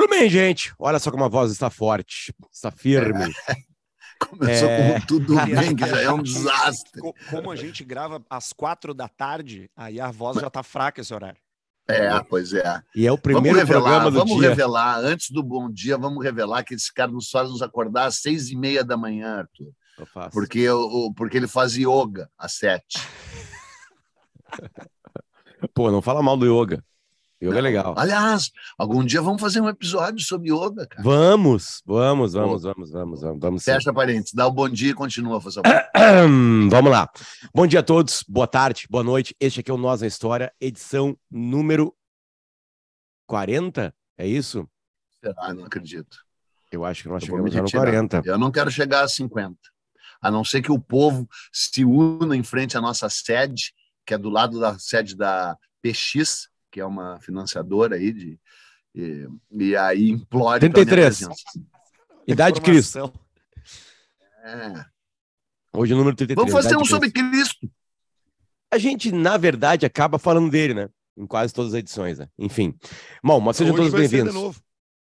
Tudo bem, gente. Olha só como a voz está forte, está firme. Começou É. com tudo bem, que já é um desastre. Co- Como a gente grava às quatro da tarde, aí a voz já tá fraca esse horário. É, pois é. E é o primeiro vamos revelar, programa do vamos dia. revelar, antes do bom dia, vamos revelar que esse cara nos faz nos acordar às seis e meia da manhã, Arthur. Eu faço. Porque, o- porque ele faz yoga às sete. Pô, não fala mal do yoga. Yoga é legal. Aliás, algum dia vamos fazer um episódio sobre yoga, cara. Vamos, vamos, vamos, vamos, vamos, vamos, vamos. Fecha parênteses, dá o bom dia e continua, por favor. Vamos lá. Bom dia a todos, boa tarde, boa noite. Este aqui é o Nós na História, edição número 40, é isso? Será? Não acredito. Eu acho que nós Eu chegamos no retirar. 40. Eu não quero chegar a 50. A não ser que o povo se una em frente à nossa sede, que é do lado da sede da PX, que é uma financiadora aí de. E, e aí minha 33. presença. Idade de Cristo. É. Hoje o número 33. Vamos fazer um sobre Cristo. A gente, na verdade, acaba falando dele, né? Em quase todas as edições, né? Enfim. Bom, mas sejam Hoje todos bem-vindos. novo.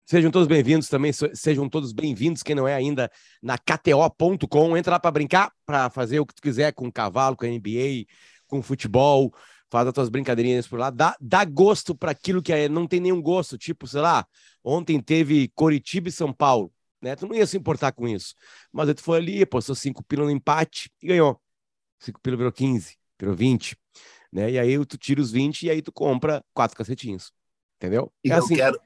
Sejam todos bem-vindos também, se- sejam todos bem-vindos, quem não é ainda, na KTO.com. Entra lá para brincar, para fazer o que tu quiser com cavalo, com NBA, com futebol, faz as tuas brincadeirinhas por lá. Dá, dá gosto para aquilo que é, não tem nenhum gosto, tipo, sei lá, ontem teve Coritiba e São Paulo, né? Tu não ia se importar com isso. Mas aí tu foi ali, postou cinco pila no empate e ganhou. Cinco pila virou 15, virou 20, né? E aí tu tira os 20 e aí tu compra quatro cacetinhos. Entendeu? E É eu assim. quero.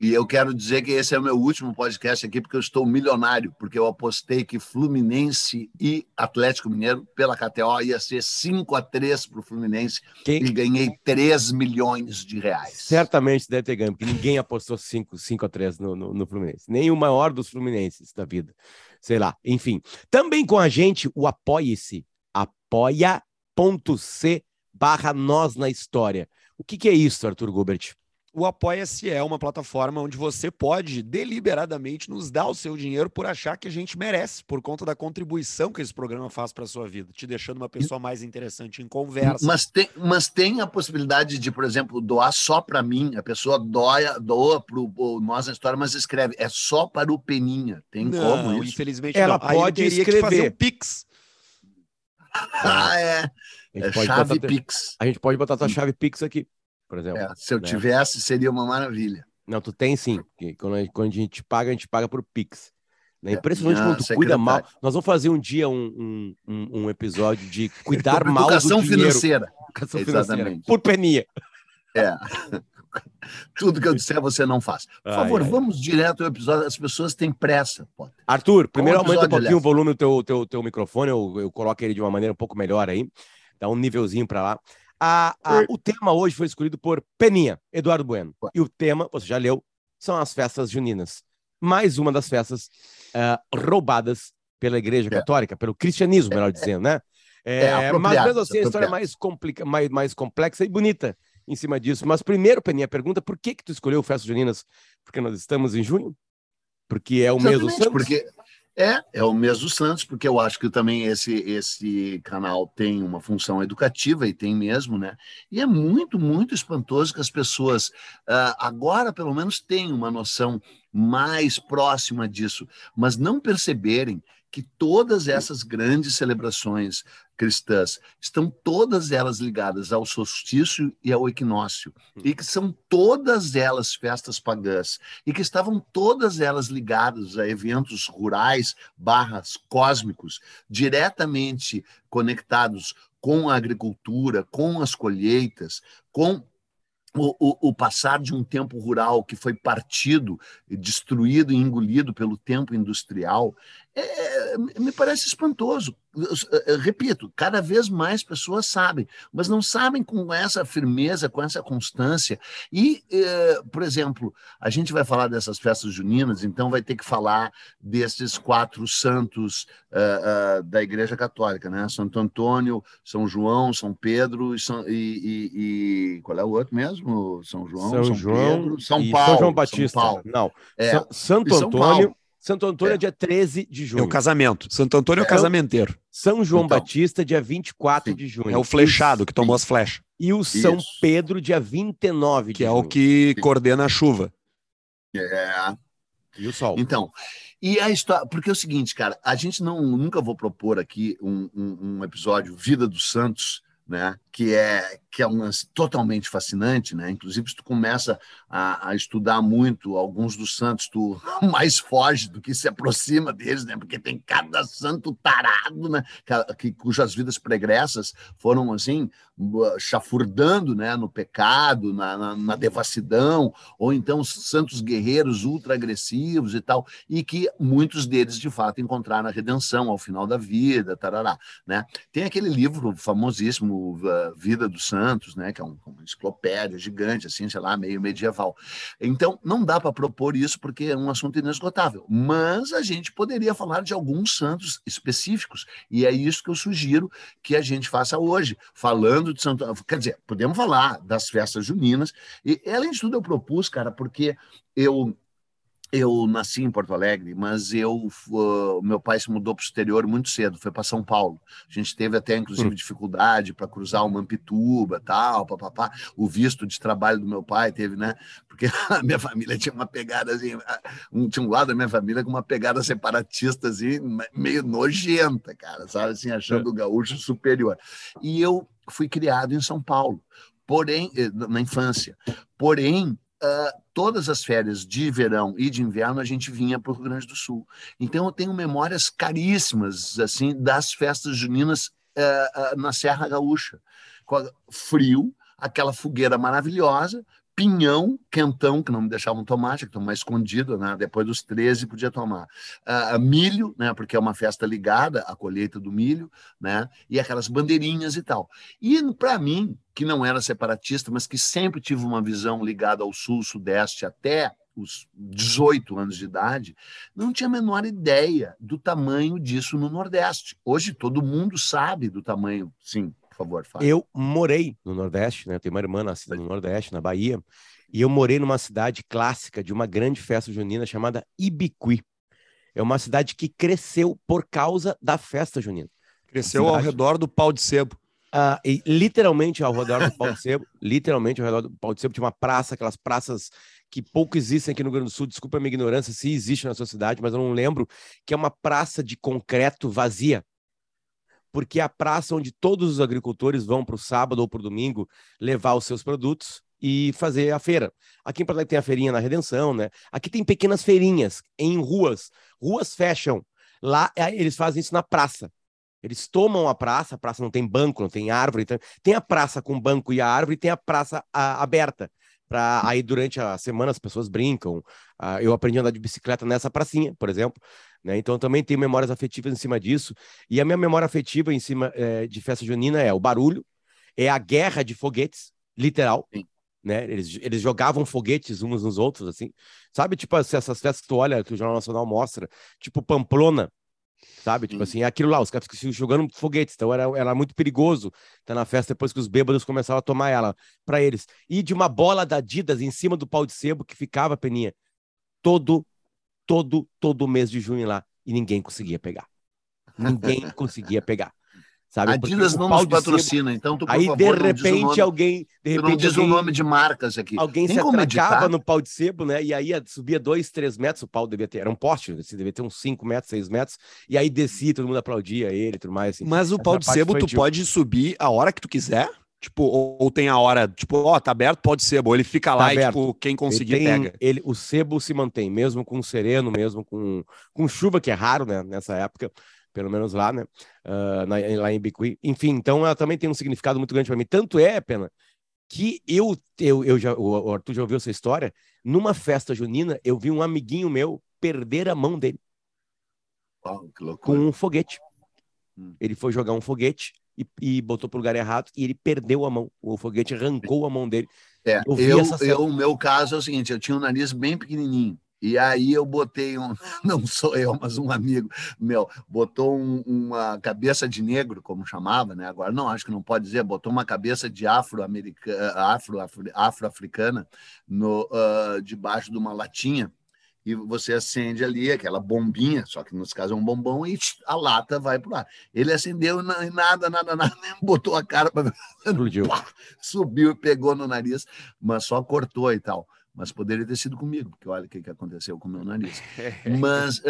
E eu quero dizer que esse é o meu último podcast aqui, porque eu estou milionário, porque eu apostei que Fluminense e Atlético Mineiro, pela KTO, ia ser 5 a 3 para o Fluminense Quem, e ganhei 3 milhões de reais. Certamente deve ter ganho, porque ninguém apostou 5 a 3 no, no, no Fluminense. Nem o maior dos Fluminenses da vida. Sei lá, enfim. Também com a gente, o Apoie-se. Apoia.c barra nós na história. O que, que é isso, Arthur Gubert? O Apoia-se é uma plataforma onde você pode deliberadamente nos dar o seu dinheiro por achar que a gente merece, por conta da contribuição que esse programa faz para sua vida, te deixando uma pessoa mais interessante em conversa. Mas tem, mas tem a possibilidade de, por exemplo, doar só para mim. A pessoa doa, doa para o Nós na História, mas escreve. É só para o Peninha. Tem não, como isso? infelizmente Ela não. Aí ele pode fazer escrever. um Pix. Ah, é. A gente, é pode chave botar, Pix. a gente pode botar tua chave Pix aqui, por exemplo. É, se eu né? tivesse, seria uma maravilha. Não, tu tem sim. Quando a, quando a gente paga, a gente paga por Pix. É É, impressionante quando tu cuida mal. Nós vamos fazer um dia um, um, um, episódio de cuidar mal do dinheiro. financeira. Educação financeira. Exatamente. Por peninha. É. Tudo que eu disser você não faz. Por Ai, favor, ai. vamos direto ao episódio. As pessoas têm pressa, Potter. Arthur, primeiro aumenta um pouquinho o volume do teu, teu, teu microfone, eu, eu coloco ele de uma maneira um pouco melhor aí, dá um nívelzinho para lá. A, a- o tema hoje foi escolhido por Peninha, Eduardo Bueno. E o tema, você já leu, são as festas juninas. Mais uma das festas ah, roubadas pela Igreja É. Católica, pelo cristianismo, melhor dizendo, né? É, É, mas mesmo assim, a história é mais, complica, mais, mais complexa e bonita em cima disso. Mas primeiro, Peninha, pergunta por que que tu escolheu festas juninas? Porque nós estamos em junho? Porque é o mês do Santos? porque é, é o mês do Santos, porque eu acho que também esse, esse canal tem uma função educativa e tem mesmo, né? E é muito, muito espantoso que as pessoas ah, agora, pelo menos, têm uma noção mais próxima disso, mas não perceberem que todas essas grandes celebrações cristãs estão todas elas ligadas ao solstício e ao equinócio, e que são todas elas festas pagãs e que estavam todas elas ligadas a eventos rurais barras cósmicos, diretamente conectados com a agricultura, com as colheitas, com o, o, o passar de um tempo rural que foi partido, destruído e engolido pelo tempo industrial, é, me parece espantoso. Eu, eu, eu, repito, cada vez mais pessoas sabem, mas não sabem com essa firmeza, com essa constância. E, eh, por exemplo, a gente vai falar dessas festas juninas, então vai ter que falar desses quatro santos uh, uh, da Igreja Católica, né? Santo Antônio, São João, São Pedro e, São, e, e, e qual é o outro mesmo? São João, São, São João Pedro, São Paulo. São João Batista. São Paulo. Não, É, Sa- Santo São Antônio. Santo Antônio é. É. dia 13 de É junho. o casamento. Santo Antônio é o É. casamenteiro. São João Então. Batista, dia 24 Sim. de junho. É o flechado que tomou as flechas, E o São Isso. Pedro, dia 29 de que é junho. o que Sim. coordena a chuva. É. E o sol. Então, e a história. Porque é o seguinte, cara, a gente não nunca vou propor aqui um, um, um episódio Vida dos Santos né? que é que é um lance totalmente fascinante, né? Inclusive, se tu começa a, a, estudar muito alguns dos santos, tu mais foge do que se aproxima deles, né? Porque tem cada santo tarado, né? Que, cujas vidas pregressas foram assim chafurdando, né? No pecado, na, na, na devassidão, ou então santos guerreiros ultra agressivos e tal, e que muitos deles de fato encontraram a redenção ao final da vida, tarará, né? Tem aquele livro famosíssimo Vida dos Santos, né, que é um, uma enciclopédia gigante, assim, sei lá, meio medieval. Então, não dá para propor isso porque é um assunto inesgotável, mas a gente poderia falar de alguns santos específicos, e é isso que eu sugiro que a gente faça hoje, falando de Santo. Quer dizer, podemos falar das festas juninas, e além de tudo, eu propus, cara, porque eu eu nasci em Porto Alegre, mas eu uh, meu pai se mudou para o exterior muito cedo, foi para São Paulo. A gente teve até inclusive hum. dificuldade para cruzar o Mampituba, tal, papapá. O visto de trabalho do meu pai teve, né? Porque a minha família tinha uma pegada assim, um, tinha um lado da minha família com uma pegada separatista assim, meio nojenta, cara, sabe assim, achando o gaúcho superior. E eu fui criado em São Paulo, porém eh, na infância. Porém, uh, todas as férias de verão e de inverno a gente vinha para o Rio Grande do Sul. Então eu tenho memórias caríssimas assim das festas juninas uh, uh, na Serra Gaúcha. Frio, aquela fogueira maravilhosa, pinhão, quentão, que não me deixavam tomar, tinha que tomar escondido, né? depois dos 13 podia tomar. Uh, milho, né? porque é uma festa ligada à colheita do milho, né? e aquelas bandeirinhas e tal. E para mim, que não era separatista, mas que sempre tive uma visão ligada ao sul, sudeste, até os 18 anos de idade, não tinha a menor ideia do tamanho disso no Nordeste. Hoje todo mundo sabe do tamanho, sim, favor, fala. Eu morei no Nordeste, né? Eu tenho uma irmã nascida no Nordeste, na Bahia, e eu morei numa cidade clássica de uma grande festa junina chamada Ibiqui. É uma cidade que cresceu por causa da festa junina. Cresceu ao redor do pau de sebo. Uh, e, literalmente ao redor do pau de sebo, literalmente ao redor do pau de sebo, tinha uma praça, aquelas praças que pouco existem aqui no Rio Grande do Sul, desculpa a minha ignorância se existe na sua cidade, mas eu não lembro, que é uma praça de concreto vazia porque é a praça onde todos os agricultores vão para o sábado ou para o domingo levar os seus produtos e fazer a feira. Aqui em Porto Alegre tem a feirinha na Redenção, né? Aqui tem pequenas feirinhas em ruas. Ruas fecham. Lá é, eles fazem isso na praça. Eles tomam a praça, a praça não tem banco, não tem árvore, então, tem a praça com banco e a árvore, tem a praça a, aberta. Para aí durante a semana as pessoas brincam. Uh, eu aprendi a andar de bicicleta nessa pracinha, por exemplo. Né? Então, também tenho memórias afetivas em cima disso. E a minha memória afetiva em cima é, de festa junina é o barulho, é a guerra de foguetes, literal. Sim. Né? Eles, eles jogavam foguetes uns nos outros, assim. Sabe, tipo, essas festas que tu olha, que o Jornal Nacional mostra, tipo Pamplona, sabe? Tipo assim, é aquilo lá, os caras ficam jogando foguetes, então era, era muito perigoso estar na festa depois que os bêbados começavam a tomar ela para eles. E de uma bola da Adidas em cima do pau de sebo que ficava, Peninha, todo todo, todo mês de junho lá e ninguém conseguia pegar. Ninguém conseguia pegar. Sabe? Adidas não nos patrocina, então tu, por Aí, favor, de repente, nome, alguém. De repente, não diz alguém, o nome de marcas aqui. Alguém Tem se atracava no pau de sebo, né? E aí subia dois, três metros, o pau devia ter. Era um poste, assim, devia ter uns cinco metros, seis metros. E aí descia, todo mundo aplaudia ele e tudo mais. Assim. Mas o pau de sebo, tu pode subir a hora que tu quiser? Tipo, ou, ou, tem a hora, tipo, ó, tá aberto, pode ser, ou ele fica tá lá aberto. e, tipo, quem conseguir ele tem, pega. Ele, o sebo se mantém, mesmo com sereno, mesmo com, com chuva, que é raro, né, nessa época, pelo menos lá, né, uh, na, lá em Bicuí. Enfim, então ela também tem um significado muito grande para mim. Tanto é, Pena, que eu, eu, eu já, o Arthur já ouviu essa história, numa festa junina, eu vi um amiguinho meu perder a mão dele. Oh, com um foguete. Hum. Ele foi jogar um foguete e, e botou para o lugar errado e ele perdeu a mão. O foguete arrancou a mão dele. É, eu, eu, eu, o meu caso é o seguinte: eu tinha um nariz bem pequenininho. E aí eu botei um, não sou eu, mas um amigo meu, botou um, uma cabeça de negro, como chamava, né? Agora não, acho que não pode dizer, botou uma cabeça de afro-americana, afro-africana afro, afro no uh, debaixo de uma latinha e você acende ali aquela bombinha, só que nos casos é um bombom e a lata vai para ar. Ele acendeu e nada, nada, nada, botou a cara para explodiu, subiu e pegou no nariz, mas só cortou e tal. mas poderia ter sido comigo, porque olha o que, que aconteceu com o meu nariz. Mas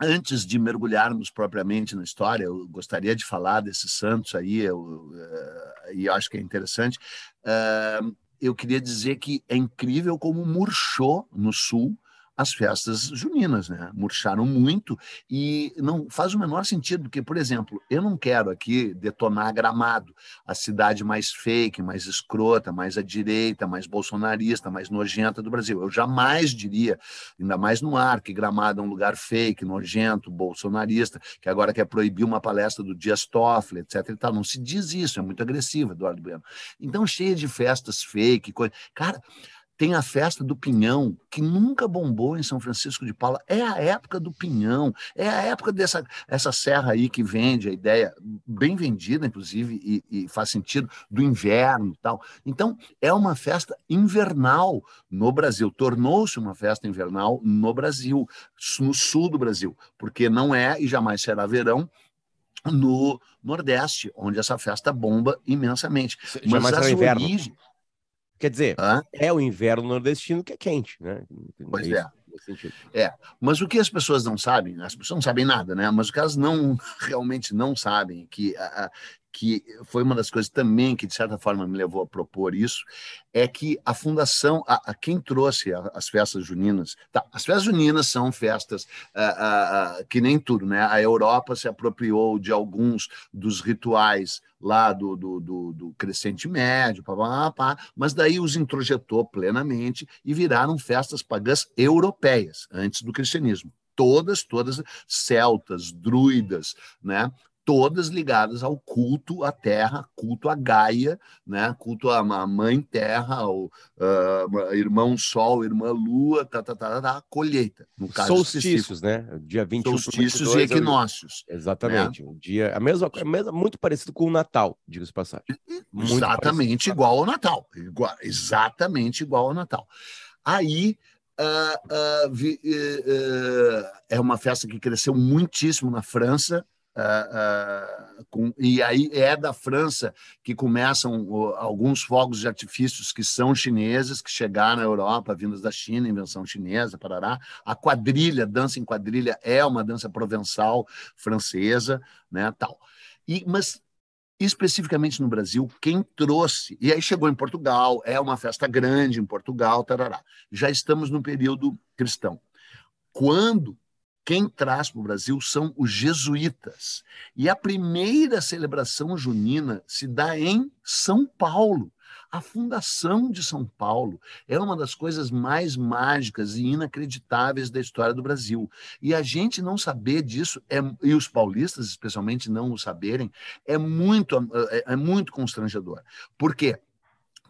antes de mergulharmos propriamente na história, eu gostaria de falar desses santos aí, eu, uh, e acho que é interessante. Uh, eu queria dizer que é incrível como murchou no Sul as festas juninas, né? Murcharam muito e não faz o menor sentido, porque, por exemplo, eu não quero aqui detonar Gramado, a cidade mais fake, mais escrota, mais à direita, mais bolsonarista, mais nojenta do Brasil. Eu jamais diria, ainda mais no ar, que Gramado é um lugar fake, nojento, bolsonarista, que agora quer proibir uma palestra do Dias Toffoli, etc. E tal. Não se diz isso, é muito agressivo, Eduardo Bueno. Então, cheia de festas fake, coisa. Cara, tem a festa do pinhão, que nunca bombou em São Francisco de Paula. É a época do pinhão, é a época dessa essa serra aí que vende a ideia, bem vendida, inclusive, e, e faz sentido, do inverno e tal. Então, é uma festa invernal no Brasil. Tornou-se uma festa invernal no Brasil, no sul do Brasil, porque não é e jamais será verão no Nordeste, onde essa festa bomba imensamente. Mas as origens Quer dizer, Hã? é o inverno nordestino que é quente, né? Pois é. É. é, mas o que as pessoas não sabem, as pessoas não sabem nada, né? Mas o que elas não realmente não sabem que a, que foi uma das coisas também que, de certa forma, me levou a propor isso, é que a fundação, a, a quem trouxe a, as festas juninas, tá, as festas juninas são festas a, que nem tudo, né? A Europa se apropriou de alguns dos rituais lá do, do, do, do crescente médio, pá, pá, pá, mas daí os introjetou plenamente e viraram festas pagãs europeias, antes do cristianismo todas, todas celtas, druidas, né? Todas ligadas ao culto à terra, culto à Gaia, né? culto à mãe terra, ao uh, irmão sol, irmã lua, tá, tá, tá, tá, colheita. No caso Solstícios, né? Dia 21 Solstícios e equinócios. É exatamente. Né? Um dia, a mesma, a mesma, muito parecido com o Natal, diga-se passagem. Muito exatamente igual ao Natal. Igual, exatamente igual ao Natal. Aí Uh, uh, vi, uh, é uma festa que cresceu muitíssimo na França, Uh, uh, com, e aí é da França que começam uh, alguns fogos de artifícios que são chineses, que chegaram na Europa, vindos da China, invenção chinesa, parará. A quadrilha, dança em quadrilha, é uma dança provençal francesa, né, tal. E, mas especificamente no Brasil, quem trouxe, e aí chegou em Portugal, é uma festa grande em Portugal, tarará. Já estamos no período cristão. Quando quem traz para o Brasil são os jesuítas. E a primeira celebração junina se dá em São Paulo. A fundação de São Paulo é uma das coisas mais mágicas e inacreditáveis da história do Brasil. E a gente não saber disso, é, e os paulistas especialmente não o saberem, é muito, é, é muito constrangedor. Por quê?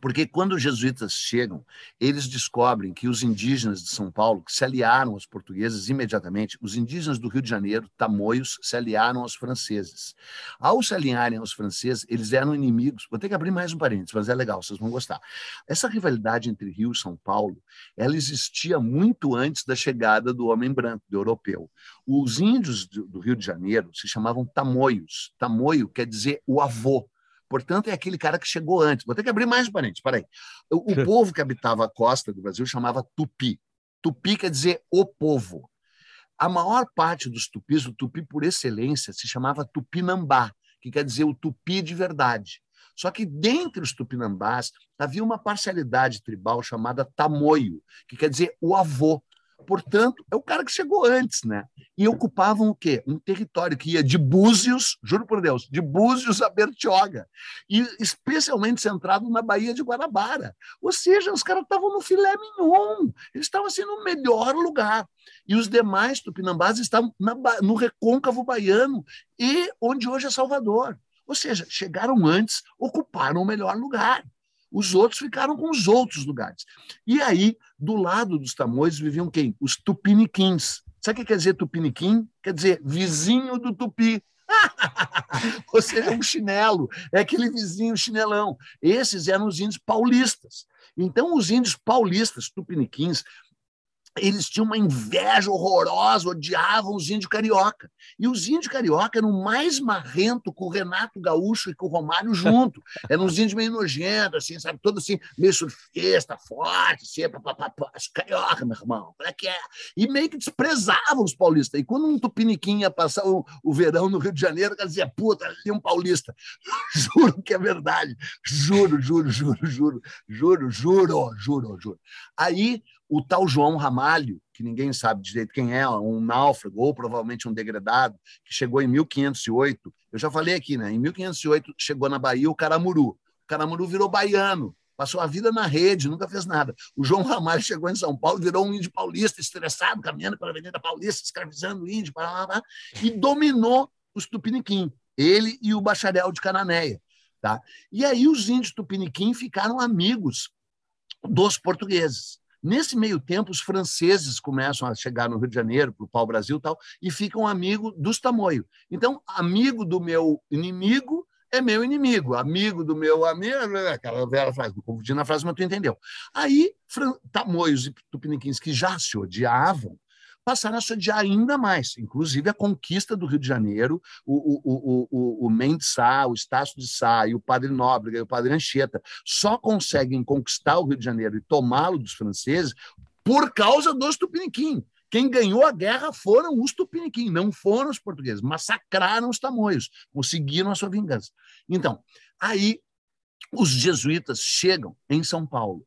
Porque quando os jesuítas chegam, eles descobrem que os indígenas de São Paulo, que se aliaram aos portugueses imediatamente, os indígenas do Rio de Janeiro, tamoios, se aliaram aos franceses. Ao se alinharem aos franceses, eles eram inimigos. Vou ter que abrir mais um parênteses, mas é legal, vocês vão gostar. Essa rivalidade entre Rio e São Paulo, ela existia muito antes da chegada do homem branco, do europeu. Os índios do Rio de Janeiro se chamavam tamoios. Tamoio quer dizer o avô. Portanto, é aquele cara que chegou antes. Vou ter que abrir mais um parênteses, peraí. O, o povo que habitava a costa do Brasil chamava tupi. Tupi quer dizer o povo. A maior parte dos tupis, o tupi por excelência, se chamava tupinambá, que quer dizer o tupi de verdade. Só que dentre os tupinambás havia uma parcialidade tribal chamada tamoio, que quer dizer o avô. Portanto, é o cara que chegou antes, né? E ocupavam o quê? Um território que ia de Búzios, juro por Deus, de Búzios a Bertioga, e especialmente centrado na Baía de Guanabara. Ou seja, os caras estavam no filé mignon, eles estavam assim no melhor lugar. E os demais tupinambás estavam na, no recôncavo baiano e onde hoje é Salvador. Ou seja, chegaram antes, ocuparam o melhor lugar. Os outros ficaram com os outros lugares. E aí, do lado dos tamoios, viviam quem? Os tupiniquins. Sabe o que quer dizer tupiniquim? Quer dizer vizinho do tupi. Ou seja, um chinelo, é aquele vizinho chinelão. Esses eram os índios paulistas. Então, os índios paulistas, tupiniquins, eles tinham uma inveja horrorosa, odiavam os índios carioca. E os índios carioca eram mais marrento com o Renato Gaúcho e com o Romário junto. Eram uns índios meio nojentos, assim, sabe? Todo assim, meio surfista, forte, assim, papapá, carioca, meu irmão, como é que é? E meio que desprezavam os paulistas. E quando um tupiniquim ia passar o, o verão no Rio de Janeiro, cara dizia, puta, ali é um paulista. juro que é verdade. Juro, juro, juro, juro, juro, juro, juro, juro. Aí o tal João Ramalho, que ninguém sabe direito quem é, um náufrago ou provavelmente um degradado, que chegou em 1508. Eu já falei aqui, né? Em 1508 chegou na Bahia o Caramuru. O Caramuru virou baiano, passou a vida na rede, nunca fez nada. O João Ramalho chegou em São Paulo, virou um índio paulista, estressado, caminhando pela Avenida Paulista, escravizando o índio, blá, blá, blá, e dominou os tupiniquim, ele e o bacharel de Cananéia. Tá? E aí os índios tupiniquim ficaram amigos dos portugueses. Nesse meio tempo, os franceses começam a chegar no Rio de Janeiro, para o pau-brasil e tal, e ficam amigo dos tamoios. Então, amigo do meu inimigo é meu inimigo, amigo do meu amigo, aquela velha frase, confundindo a frase, mas tu entendeu. Aí, tamoios e tupiniquins que já se odiavam, passaram a se odiar ainda mais, inclusive a conquista do Rio de Janeiro, o, o, o, o, o Mendes Sá, o Estácio de Sá e o Padre Nóbrega e o Padre Anchieta só conseguem conquistar o Rio de Janeiro e tomá-lo dos franceses por causa dos tupiniquim. Quem ganhou a guerra foram os tupiniquim, não foram os portugueses. Massacraram os tamoios, conseguiram a sua vingança. Então, aí os jesuítas chegam em São Paulo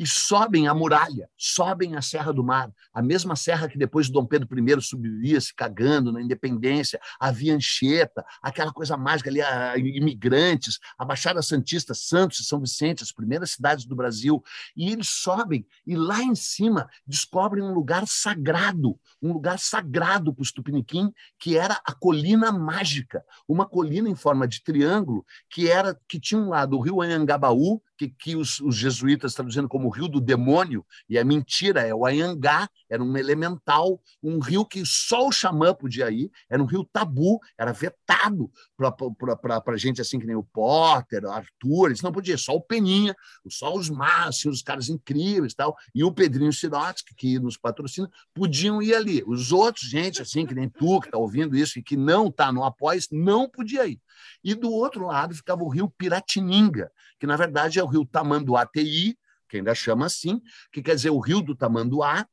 e sobem a muralha, sobem a Serra do Mar, a mesma serra que depois Dom Pedro I subiria se cagando na independência, a Via Anchieta, aquela coisa mágica ali, a, imigrantes, a Baixada Santista, Santos e São Vicente, as primeiras cidades do Brasil, e eles sobem e lá em cima descobrem um lugar sagrado, um lugar sagrado para os Tupiniquim, que era a Colina Mágica, uma colina em forma de triângulo que era que tinha um lado o rio Anhangabaú, que, que os, os, jesuítas traduzindo como rio do demônio, e é mentira, é o Anhangá, era um elemental, um rio que só o xamã podia ir, era um rio tabu, era vetado para gente assim que nem o Potter, o Arthur, eles não podiam, só o Peninha, só os máximos, os caras incríveis tal, e o Pedrinho Sirotsky, que nos patrocina, podiam ir ali. Os outros, gente assim, que nem tu, que está ouvindo isso e que não está no apoio, não podia ir. E do outro lado ficava o rio Piratininga, que na verdade é o rio Tamanduá-TI, que ainda chama assim, que quer dizer o rio do Tamanduá,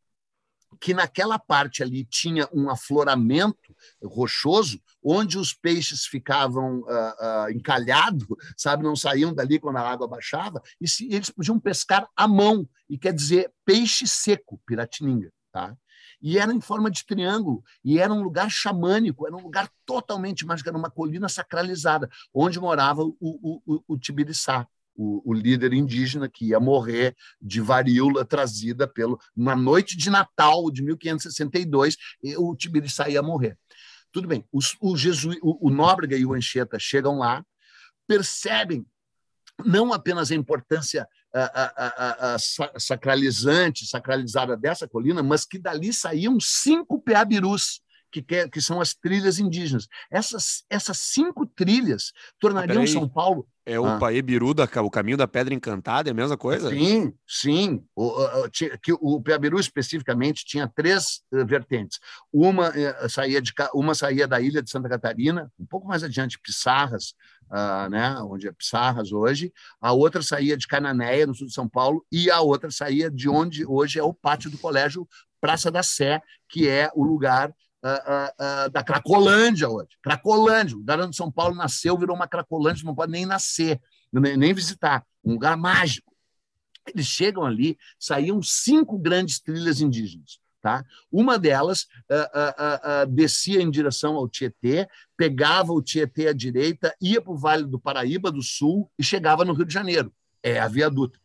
que naquela parte ali tinha um afloramento rochoso, onde os peixes ficavam uh, uh, encalhados, sabe, não saíam dali quando a água baixava, e se, eles podiam pescar à mão, e quer dizer peixe seco, Piratininga. Tá? E era em forma de triângulo, e era um lugar xamânico, era um lugar totalmente mágico, era uma colina sacralizada, onde morava o, o, o, o Tibiriçá. O, o, líder indígena que ia morrer de varíola trazida pelo na noite de Natal de 1562, o Tibiriçá ia morrer. Tudo bem, os, o, Jesu, o, o Nóbrega e o Anchieta chegam lá, percebem não apenas a importância a, a, a, sacralizante, sacralizada dessa colina, mas que dali saíam cinco peabirus, que, que são as trilhas indígenas. Essas, essas cinco trilhas tornariam ah, São Paulo. É o ah. Da, o caminho da Pedra Encantada, é a mesma coisa? Sim, sim. O, o, que o especificamente tinha três uh, vertentes. Uma, uh, saía de, uma saía da ilha de Santa Catarina, um pouco mais adiante, Pissarras, uh, né, onde é Pissarras hoje, a outra saía de Cananéia, no sul de São Paulo, e a outra saía de onde hoje é o pátio do colégio Praça da Sé, que é o lugar Uh, uh, da Cracolândia hoje. Cracolândia, o lugar onde São Paulo nasceu virou uma Cracolândia, não pode nem nascer, nem, nem, visitar. Um lugar mágico. Eles chegam ali, saíam cinco grandes trilhas indígenas. Tá? Uma delas uh, uh, uh, descia em direção ao Tietê, pegava o Tietê à direita, ia para o Vale do Paraíba do Sul e chegava no Rio de Janeiro. É a Via Dutra.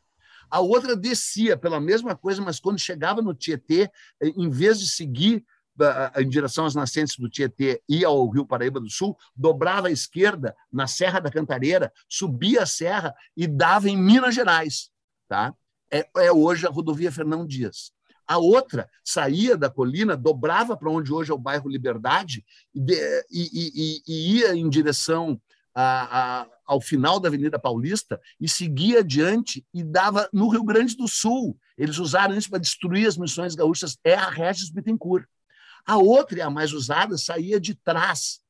A outra descia pela mesma coisa, mas quando chegava no Tietê, em vez de seguir em direção às nascentes do Tietê e ao Rio Paraíba do Sul, dobrava à esquerda na Serra da Cantareira, subia a serra e dava em Minas Gerais. Tá? É, é hoje a rodovia Fernão Dias. A outra saía da colina, dobrava para onde hoje é o bairro Liberdade e, e, e, e ia em direção a, a, ao final da Avenida Paulista e seguia adiante e dava no Rio Grande do Sul Eles usaram isso para destruir as missões gaúchas. É a Regis Bittencourt. A outra, a mais usada, saía de trás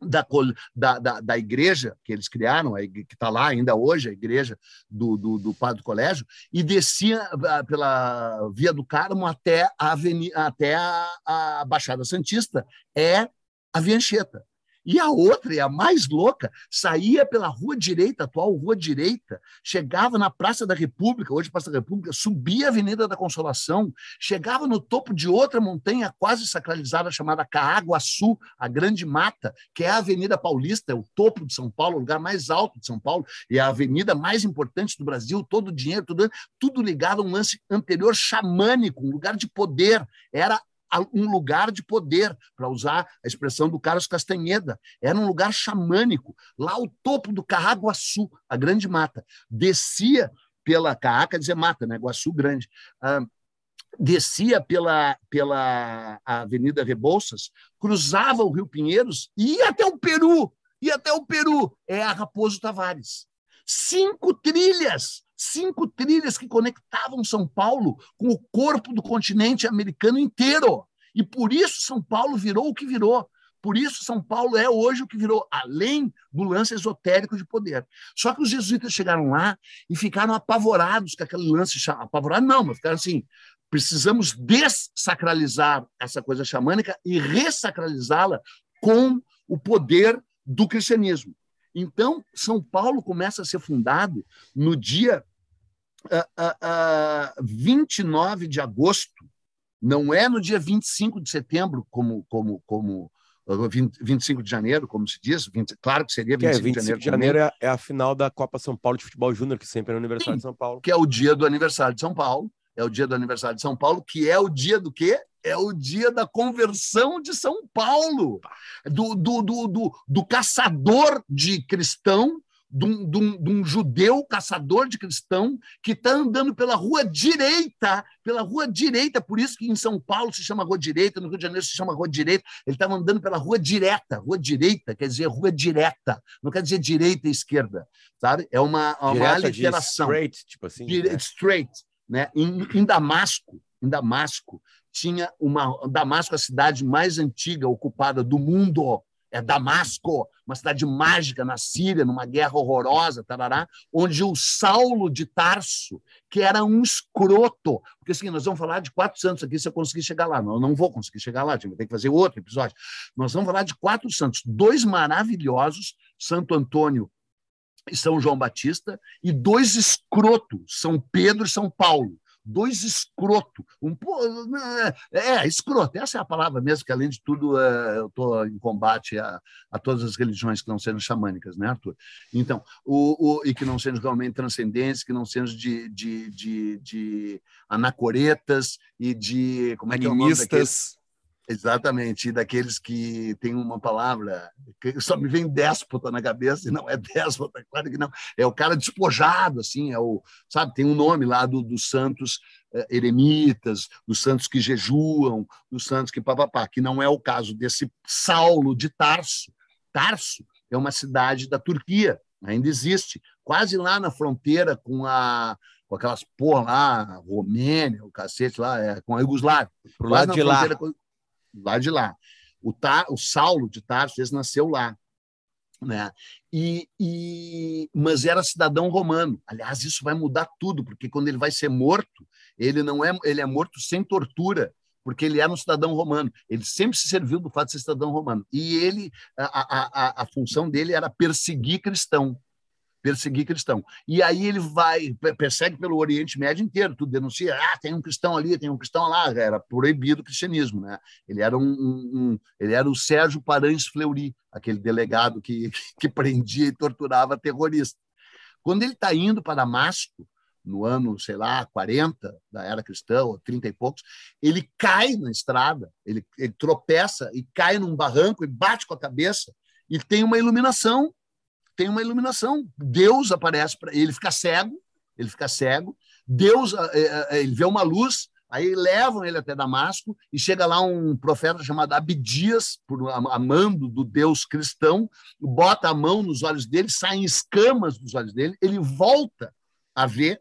da, da, da, da, igreja que eles criaram, que está lá ainda hoje, a igreja do, do, do Padre do Colégio, e descia ah, pela Via do Carmo até a, até a, a Baixada Santista, é a Via Anchieta. E a outra, e a mais louca, saía pela Rua Direita, atual Rua Direita, chegava na Praça da República, hoje Praça da República, subia a Avenida da Consolação, chegava no topo de outra montanha quase sacralizada chamada Caaguaçu, a Grande Mata, que é a Avenida Paulista, é o topo de São Paulo, o lugar mais alto de São Paulo, e a avenida mais importante do Brasil, todo o dinheiro, tudo, tudo ligado a um lance anterior xamânico, um lugar de poder. Era um lugar de poder, para usar a expressão do Carlos Castanheda. Era um lugar xamânico, lá o topo do Carraguaçu, a grande mata. Descia pela Caaca, dizer mata, né? Guaçu Grande. Ah, descia pela, pela Avenida Rebouças, cruzava o Rio Pinheiros e ia até o Peru. Ia até o Peru. É a Raposo Tavares. Cinco trilhas cinco trilhas que conectavam São Paulo com o corpo do continente americano inteiro. E por isso São Paulo virou o que virou. Por isso São Paulo é hoje o que virou, além do lance esotérico de poder. Só que os jesuítas chegaram lá e ficaram apavorados com aquele lance. Apavorados não, mas ficaram assim, precisamos dessacralizar essa coisa xamânica e ressacralizá-la com o poder do cristianismo. Então, São Paulo começa a ser fundado no dia uh, uh, uh, 29 de agosto, não é no dia 25 de setembro, como, como, como 20, 25 de janeiro, como se diz, 20, claro que seria 25, que é, 25 de janeiro. de janeiro é, é, a final da Copa São Paulo de Futebol Júnior, que sempre é no aniversário Sim, de São Paulo. Que é o dia do aniversário de São Paulo, é o dia do aniversário de São Paulo, que é o dia do quê? É o dia da conversão de São Paulo, do, do, do, do, do caçador de cristão de um, de, um, de um, judeu caçador de cristão que está andando pela rua direita, pela rua direita, por isso que em São Paulo se chama rua direita, no Rio de Janeiro se chama rua direita, ele estava andando pela rua direta, rua direita quer dizer rua direta, não quer dizer direita e esquerda, sabe? É uma, uma aliteração. Straight, tipo assim. Dire né? Straight, né? Em, em Damasco, em Damasco, tinha uma Damasco, a cidade mais antiga ocupada do mundo, é Damasco, uma cidade mágica na Síria, numa guerra horrorosa, tarará, onde o Saulo de Tarso, que era um escroto, porque assim, nós vamos falar de quatro santos aqui se eu conseguir chegar lá, não, eu não vou conseguir chegar lá, tem que fazer outro episódio. Nós vamos falar de quatro santos, dois maravilhosos, Santo Antônio e São João Batista, e dois escrotos, São Pedro e São Paulo dois escroto. Um, é, é, escroto, essa é a palavra mesmo, que além de tudo é, eu estou em combate a, a todas as religiões que não sejam xamânicas, né, Arthur? Então, o, o, e que não sejam realmente transcendentes, que não sejam de, de, de, de anacoretas e de. Como é que é o nome daqueles? Exatamente, e daqueles que tem uma palavra que só me vem déspota na cabeça, e não é déspota, claro que não, é o cara despojado, assim, é o, sabe, tem um nome lá do, dos santos eh, eremitas, dos santos que jejuam, dos santos que papapá, que não é o caso desse Saulo de Tarso. Tarso é uma cidade da Turquia, ainda existe, quase lá na fronteira com a com aquelas porra lá, Romênia, o cacete lá, é, com a Iugoslávia. Pro lado de lá. Com, lá de lá. O, Ta, o Saulo de Tarso nasceu lá. Né? E, e, mas era cidadão romano. Aliás, isso vai mudar tudo, porque quando ele vai ser morto, ele não é, ele é morto sem tortura, porque ele era um cidadão romano. Ele sempre se serviu do fato de ser cidadão romano. E ele, a, a, a, a função dele era perseguir cristão perseguir cristão. E aí ele vai, persegue pelo Oriente Médio inteiro, tudo denuncia, ah, tem um cristão ali, tem um cristão lá, era proibido o cristianismo, né? Ele era um, um, um ele era o Sérgio Paranhos Fleury, aquele delegado que, que prendia e torturava terroristas. Quando ele está indo para Damasco, no ano, sei lá, 40 da era cristã, ou 30 e poucos, ele cai na estrada, ele, ele tropeça e cai num barranco e bate com a cabeça e tem uma iluminação tem uma iluminação. Deus aparece para ele, fica cego, ele fica cego. Deus, eh, eh, eh, ele vê uma luz, aí levam ele até Damasco e chega lá um profeta chamado Abidias, por amando do Deus cristão, bota a mão nos olhos dele, saem escamas dos olhos dele, ele volta a ver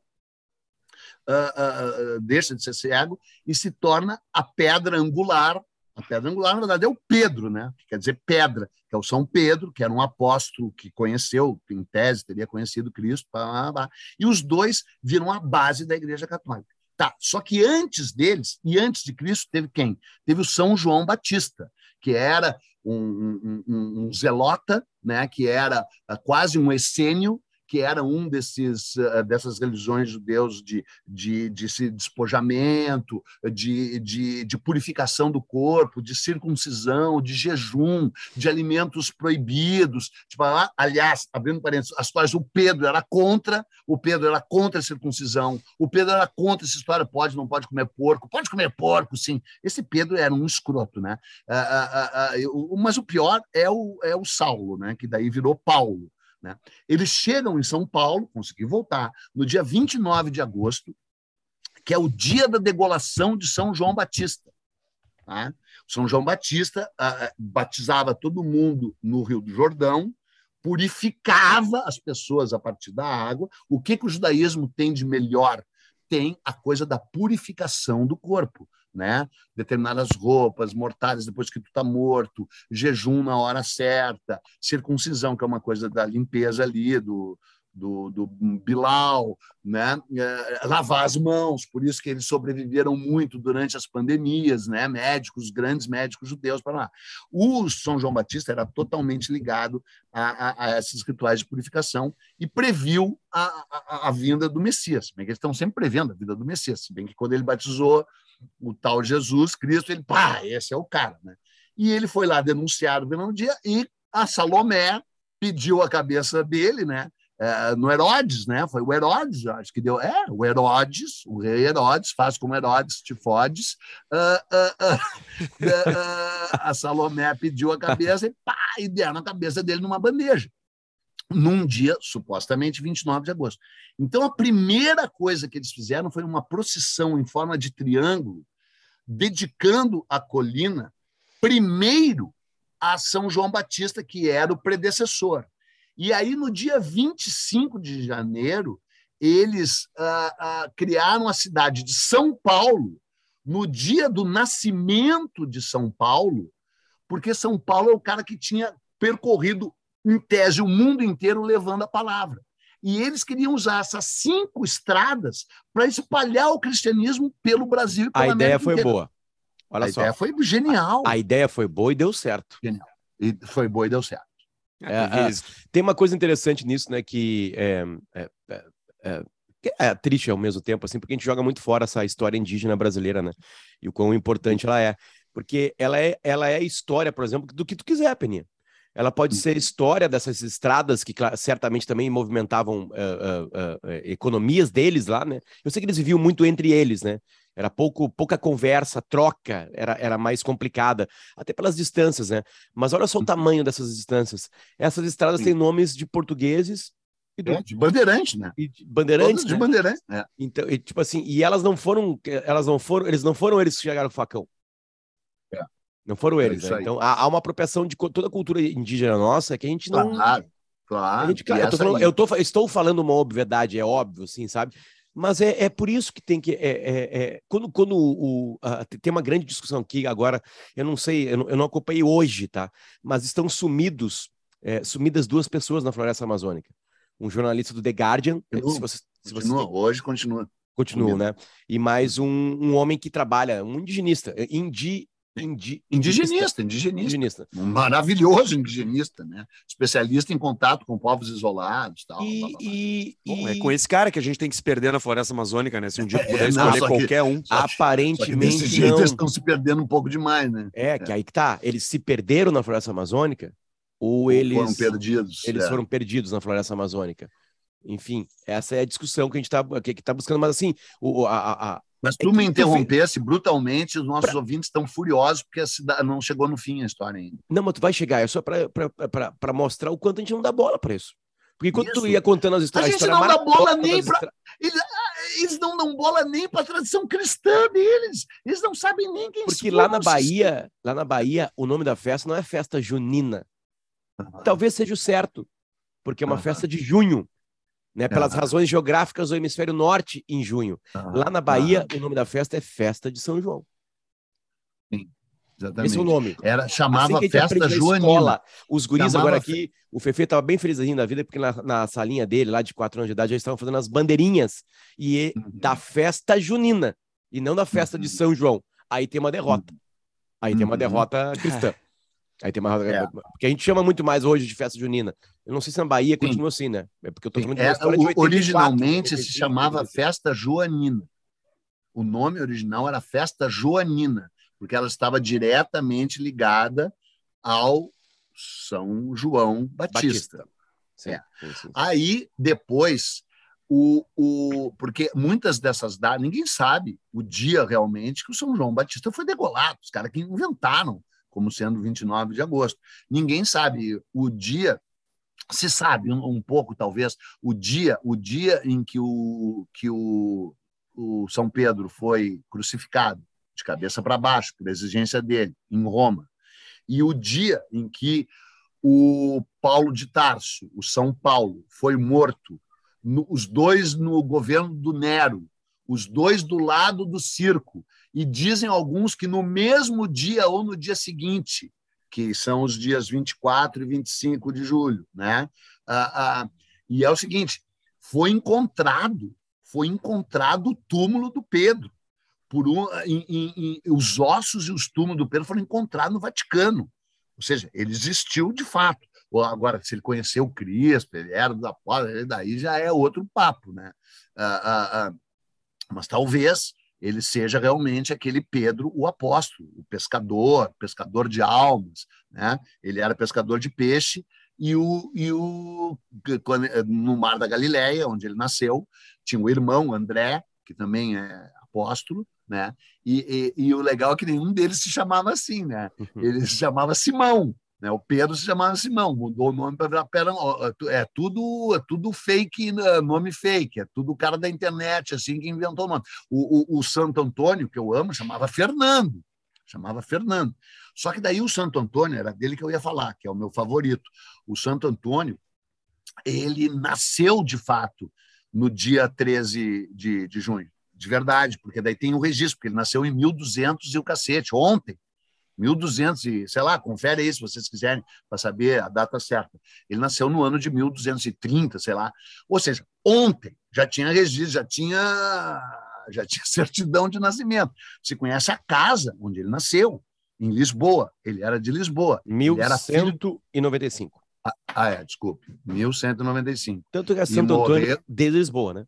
uh, uh, deixa de ser cego e se torna a pedra angular. A pedra angular, na verdade, é o Pedro, né? que quer dizer pedra, que é o São Pedro, que era um apóstolo que conheceu, em tese, teria conhecido Cristo, blá, blá, blá, e os dois viram a base da Igreja Católica. Tá, só que antes deles, e antes de Cristo, teve quem? Teve o São João Batista, que era um, um, um zelota, né, que era uh, quase um essênio, que era um desses uh, dessas religiões judeus de, de, de despojamento, de, de, de, purificação do corpo, de circuncisão, de jejum, de alimentos proibidos. Tipo, ah, aliás, abrindo parênteses, as histórias, o Pedro era contra, o Pedro era contra a circuncisão, o Pedro era contra essa história, pode, não pode comer porco, pode comer porco, sim. Esse Pedro era um escroto, né? Uh, uh, mas o pior é o, é o Saulo, né? Que daí virou Paulo. Né? Eles chegam em São Paulo, consegui voltar, no dia 29 de agosto, que é o dia da degolação de São João Batista. Tá? São João Batista ah, batizava todo mundo no Rio do Jordão, purificava as pessoas a partir da água. O que, que o judaísmo tem de melhor? Tem a coisa da purificação do corpo né? Determinadas roupas mortais depois que tu está morto, jejum na hora certa, circuncisão, que é uma coisa da limpeza ali, do, do, do Bilal, né? É, lavar as mãos, por isso que eles sobreviveram muito durante as pandemias, né? médicos, grandes médicos judeus para lá. O São João Batista era totalmente ligado a, a, a esses rituais de purificação e previu a, a vinda do Messias, bem que eles estão sempre prevendo a vinda do Messias, bem que quando ele batizou o tal Jesus Cristo, ele, pá, esse é o cara, né? E ele foi lá denunciar o dia e a Salomé pediu a cabeça dele, né? É, no Herodes, né? Foi o Herodes, acho que deu. É, o Herodes, o rei Herodes, faz como Herodes, te fodes. Uh, uh, uh, a Salomé pediu a cabeça e pá, e deram a cabeça dele numa bandeja num dia, supostamente 29 de agosto. Então, a primeira coisa que eles fizeram foi uma procissão em forma de triângulo, dedicando a colina primeiro a São João Batista, que era o predecessor. E aí, no dia 25 de janeiro, eles ah, ah, criaram a cidade de São Paulo, no dia do nascimento de São Paulo, porque São Paulo é o cara que tinha percorrido em tese, o mundo inteiro levando a palavra. E eles queriam usar essas cinco estradas para espalhar o cristianismo pelo Brasil. E pela a ideia América foi inteira. boa. Olha a só. ideia foi genial. A, a, ideia foi boa e deu certo. Genial. E foi boa e deu certo. É, é, tem uma coisa interessante nisso, né? Que é, é, é, é, triste ao mesmo tempo, assim, porque a gente joga muito fora essa história indígena brasileira, né? E o quão importante ela é. Porque ela é, ela é história, por exemplo, do que tu quiser, Peninha. Ela pode ser história dessas estradas que certamente também movimentavam uh, uh, uh, economias deles lá, né? Eu sei que eles viviam muito entre eles, né? Era pouco, pouca conversa, troca era, era mais complicada, até pelas distâncias, né? Mas olha só o uhum. tamanho dessas distâncias. Essas estradas têm nomes de portugueses e do... é, de bandeirante, né? E de bandeirantes, de né? bandeirante. É. Então, e, tipo assim, e elas não foram, elas não foram, eles não foram eles que chegaram com o facão. Não foram é eles, é né? Então há, há, uma apropriação de toda a cultura indígena nossa que a gente não. Claro, claro. Gente, eu, tô falando, eu tô, estou falando uma obviedade, é óbvio, sim, sabe? Mas é, é por isso que tem que. É, é, é quando quando o, a, tem uma grande discussão aqui agora, eu não sei, eu não, eu não acompanhei hoje, tá? Mas estão sumidos, é, sumidas duas pessoas na floresta amazônica. Um jornalista do The Guardian. Continua, se você, se continua você... hoje continua. Continua, né? E mais um, um homem que trabalha, um indigenista, indi, Indi, indigenista, indigenista, indigenista. Um maravilhoso indigenista, né? Especialista em contato com povos isolados tal, e, blá, blá, blá. E, Bom, é com esse cara que a gente tem que se perder na floresta amazônica, né? Se um dia é, puder escolher não, qualquer um. Aparentemente. Desse jeito eles estão se perdendo um pouco demais, né? É, é, que aí que tá. Eles se perderam na floresta amazônica ou eles. Foram perdidos. Eles é. foram perdidos na floresta amazônica. Enfim, essa é a discussão que a gente está que, que tá buscando, mas assim, o, a, a mas tu é me interrompesse brutalmente, os nossos pra... ouvintes estão furiosos porque a cidade não chegou no fim a história ainda. Não, mas tu vai chegar, é só para mostrar o quanto a gente não dá bola para isso. Porque quando isso. tu ia contando as histórias... A gente não dá bola nem para... Eles, ah, eles, não dão bola nem para a tradição cristã deles. Eles não sabem nem quem Porque lá na Bahia, lá na Bahia, o nome da festa não é festa junina. Talvez seja o certo, porque é uma festa de junho. Né? Pelas Ah. razões geográficas do hemisfério norte em junho. Lá na Bahia, o nome da festa é Festa de São João. Exatamente. Esse é o nome. Era, Assim chamava que a gente Festa Joanina. escola, os guris Chamava agora aqui, o Fefe estava bem felizinho da vida, porque na, na salinha dele, lá de 4 anos de idade, eles estavam fazendo as bandeirinhas e e- Uhum. da festa junina, e não da festa de Uhum. São João. Aí tem uma derrota. Aí tem uma Uhum. derrota cristã. Aí tem uma. É. Porque a gente chama muito mais hoje de festa junina. Eu não sei se na Bahia Sim. continua assim, né? É porque eu tô falando de uma É, história de o- 84, originalmente se 85, chamava 85. Festa Joanina. O nome original era Festa Joanina, porque ela estava diretamente ligada ao São João Batista. Batista. Sim, É. sim. Aí, depois, o, o, porque muitas dessas datas, ninguém sabe o dia realmente que o São João Batista foi degolado, os caras que inventaram como sendo 29 de agosto. Ninguém sabe o dia, se sabe um, um pouco, talvez, o dia, o dia em que o, que o, o São Pedro foi crucificado, de cabeça para baixo, por exigência dele, em Roma, e o dia em que o Paulo de Tarso, o São Paulo, foi morto, no- os dois no governo do Nero, os dois do lado do circo, e dizem alguns que no mesmo dia ou no dia seguinte, que são os dias 24 e 25 de julho, né? Ah, ah, e é o seguinte, foi encontrado, foi encontrado o túmulo do Pedro. Por um, em- em- em- os ossos e os túmulos do Pedro foram encontrados no Vaticano. Ou seja, ele existiu de fato. Agora, se ele conheceu Cristo, ele era do apóstolo, daí já é outro papo, né? Ah, ah, ah, mas talvez ele seja realmente aquele Pedro, o apóstolo, o pescador, pescador de almas, né? Ele era pescador de peixe e o, e o quando- no Mar da Galileia, onde ele nasceu, tinha o irmão André, que também é apóstolo, né? E, e, e o legal é que nenhum deles se chamava assim, né? Ele se chamava Simão, né? O Pedro se chamava Simão, mudou o nome para virar Pedro. É tudo, é tudo fake, né? nome fake, é tudo o cara da internet assim que inventou o nome. O, o, o Santo Antônio, que eu amo, chamava Fernando, chamava Fernando. Só que daí o Santo Antônio era dele que eu ia falar, que é o meu favorito. O Santo Antônio, ele nasceu de fato no dia 13 de, de junho, de verdade, porque daí tem o registro, porque ele nasceu em 1200 e o cacete, ontem. 1200 e, sei lá, confere aí se vocês quiserem para saber a data certa. Ele nasceu no ano de 1230, sei lá. Ou seja, ontem já tinha registro, já tinha já tinha certidão de nascimento. Se conhece a casa onde ele nasceu, em Lisboa. Ele era de Lisboa. Ele era filho 1195. Ah, é, desculpe. 1195. Tanto que é E Santo Antônio de Lisboa, né?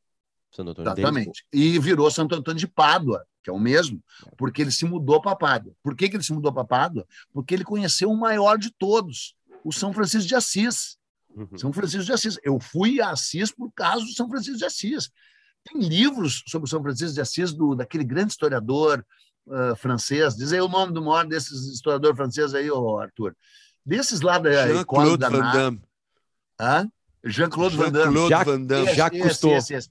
Santo Antônio de Lisboa. Exatamente. E virou Santo Antônio de Pádua, que é o mesmo, porque ele se mudou para Pádua. Por que, que ele se mudou para Pádua? Porque ele conheceu o maior de todos, o São Francisco de Assis. Uhum. São Francisco de Assis. Eu fui a Assis por causa do São Francisco de Assis. Tem livros sobre o São Francisco de Assis, do, daquele grande historiador ah, francês. Diz aí o nome do maior desses historiadores franceses aí, ô, Arthur. Desses lá da École Jean-Claude da Van Damme. Hã? Jean-Claude Van Damme. Jean-Claude Já- Van Damme. já Esse, custou. esse, esse.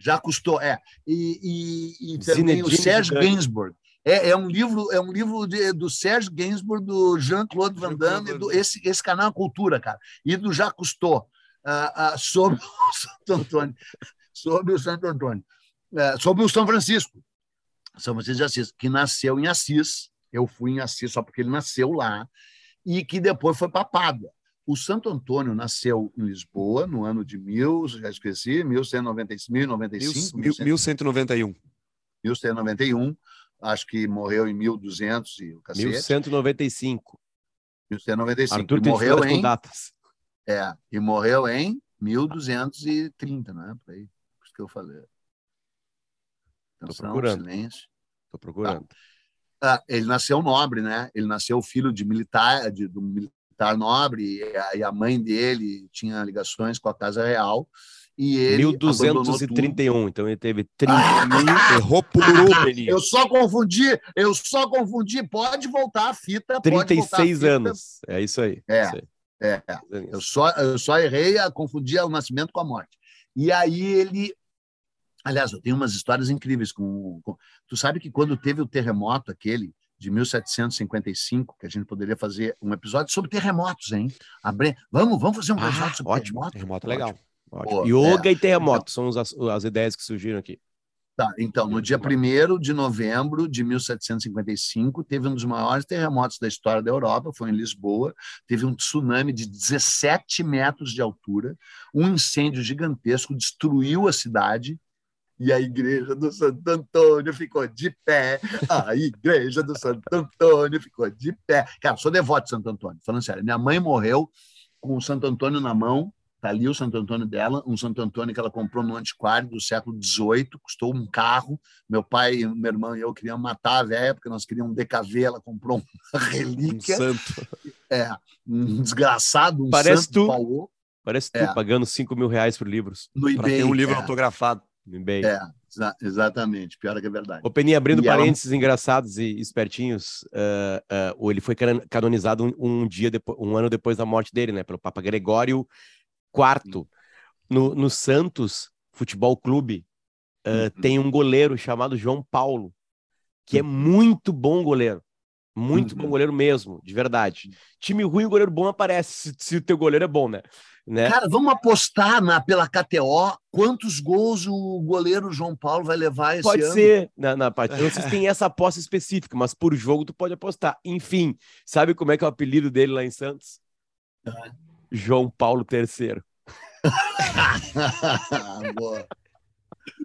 Já custou, é. E, e, e também o Zinedine Serge Zidane. Gainsbourg. É, é um livro, é um livro de- do Serge Gainsbourg, do Jean-Claude Van Damme, do, esse, esse canal é cultura, cara. E do Jacques Cousteau, ah, ah, sobre o Santo Antônio. Sobre o Santo Antônio. Ah, sobre o São Francisco. São Francisco de Assis, que nasceu em Assis. Eu fui em Assis só porque ele nasceu lá. E que depois foi para Pádua. O Santo Antônio nasceu em Lisboa no ano de mil, já esqueci, 1195, 1095, Mil- 1191. 1191, acho que morreu em 1200 e o cacete, 1195. 1195. Arthur e morreu em, datas. é, e morreu em 1230, não é? Por aí, por isso que eu falei. Atenção, procurando. silêncio. Tô procurando. Ah, ele nasceu nobre, né? Ele nasceu filho de militar, de, do militar nobre, e a, mãe dele tinha ligações com a casa real. E ele abandonou tudo. 1231. Então ele teve 30 Ah! mil. Errou por um, Belinho. Eu só confundi, eu só confundi. Pode voltar a fita. pode voltar a 36 fita. anos. É isso aí. É. Isso aí. É, eu só, eu só errei, a confundi o nascimento com a morte. E aí ele. Aliás, eu tenho umas histórias incríveis com, com. Tu sabe que quando teve o terremoto aquele de 1755, que a gente poderia fazer um episódio sobre terremotos, hein? Abre... Vamos, vamos fazer um Ah, episódio sobre ótimo. terremoto? Terremoto legal. Ótimo. Yoga é. e terremoto então, são as, as ideias que surgiram aqui. Tá, então, no dia 1 de novembro de 1755, teve um dos maiores terremotos da história da Europa, foi em Lisboa. Teve um tsunami de 17 metros de altura, um incêndio gigantesco destruiu a cidade. E a igreja do Santo Antônio ficou de pé. A igreja do Santo Antônio ficou de pé. Cara, sou devoto de Santo Antônio, falando sério. Minha mãe morreu com o Santo Antônio na mão, Está ali o Santo Antônio dela, um Santo Antônio que ela comprou no antiquário do século XVIII, custou um carro. Meu pai, meu irmão e eu queríamos matar a velha, porque nós queríamos um DKV, ela comprou uma relíquia. Um santo. É, um desgraçado, um Parece santo tu. Parece tu é. pagando 5 mil reais por livros. No eBay. ter um livro é. autografado. EBay. É, exa exatamente. Pior que é verdade. O Peninha, abrindo e parênteses ela... engraçados e espertinhos, uh, uh, ele foi canonizado um, um, dia depois, um ano depois da morte dele, né? Pelo Papa Gregório Quarto, no, no Santos Futebol Clube, uh, uhum. tem um goleiro chamado João Paulo, que é uhum. muito bom goleiro. Muito uhum. bom goleiro mesmo, de verdade. Time ruim, goleiro bom aparece, se, o teu goleiro é bom, né? né? Cara, vamos apostar na, pela KTO quantos gols o goleiro João Paulo vai levar esse pode ano? Pode ser, na, na parte. Não sei se tem essa aposta específica, mas por jogo tu pode apostar. Enfim, sabe como é que é o apelido dele lá em Santos? Ah. João Paulo III.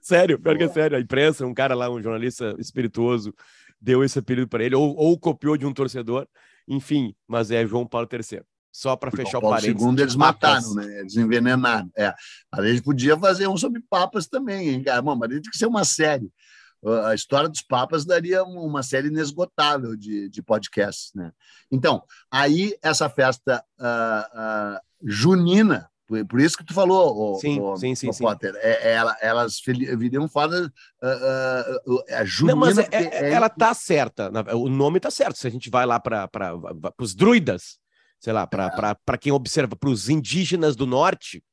sério, pior Boa. que é sério. A imprensa, um cara lá, um jornalista espirituoso, deu esse apelido para ele, ou, ou, copiou de um torcedor, enfim, mas é João Paulo III. Só para fechar Paulo o parênteses. segundo eles mataram, né? Eles envenenaram. É. A gente podia fazer um sobre papas também, hein, cara? Mano, mas tem que ser uma série a história dos papas daria uma série inesgotável de, de podcasts. Né? Então, aí essa festa uh, uh, junina, por, isso que tu falou, sim, o, sim, sim, o Potter, sim. É, ela, elas viriam fora uh, a junina. Não, mas é, é, ela tá certa, o nome tá certo. Se a gente vai lá para os druidas, sei lá, para é. quem observa, para os indígenas do norte,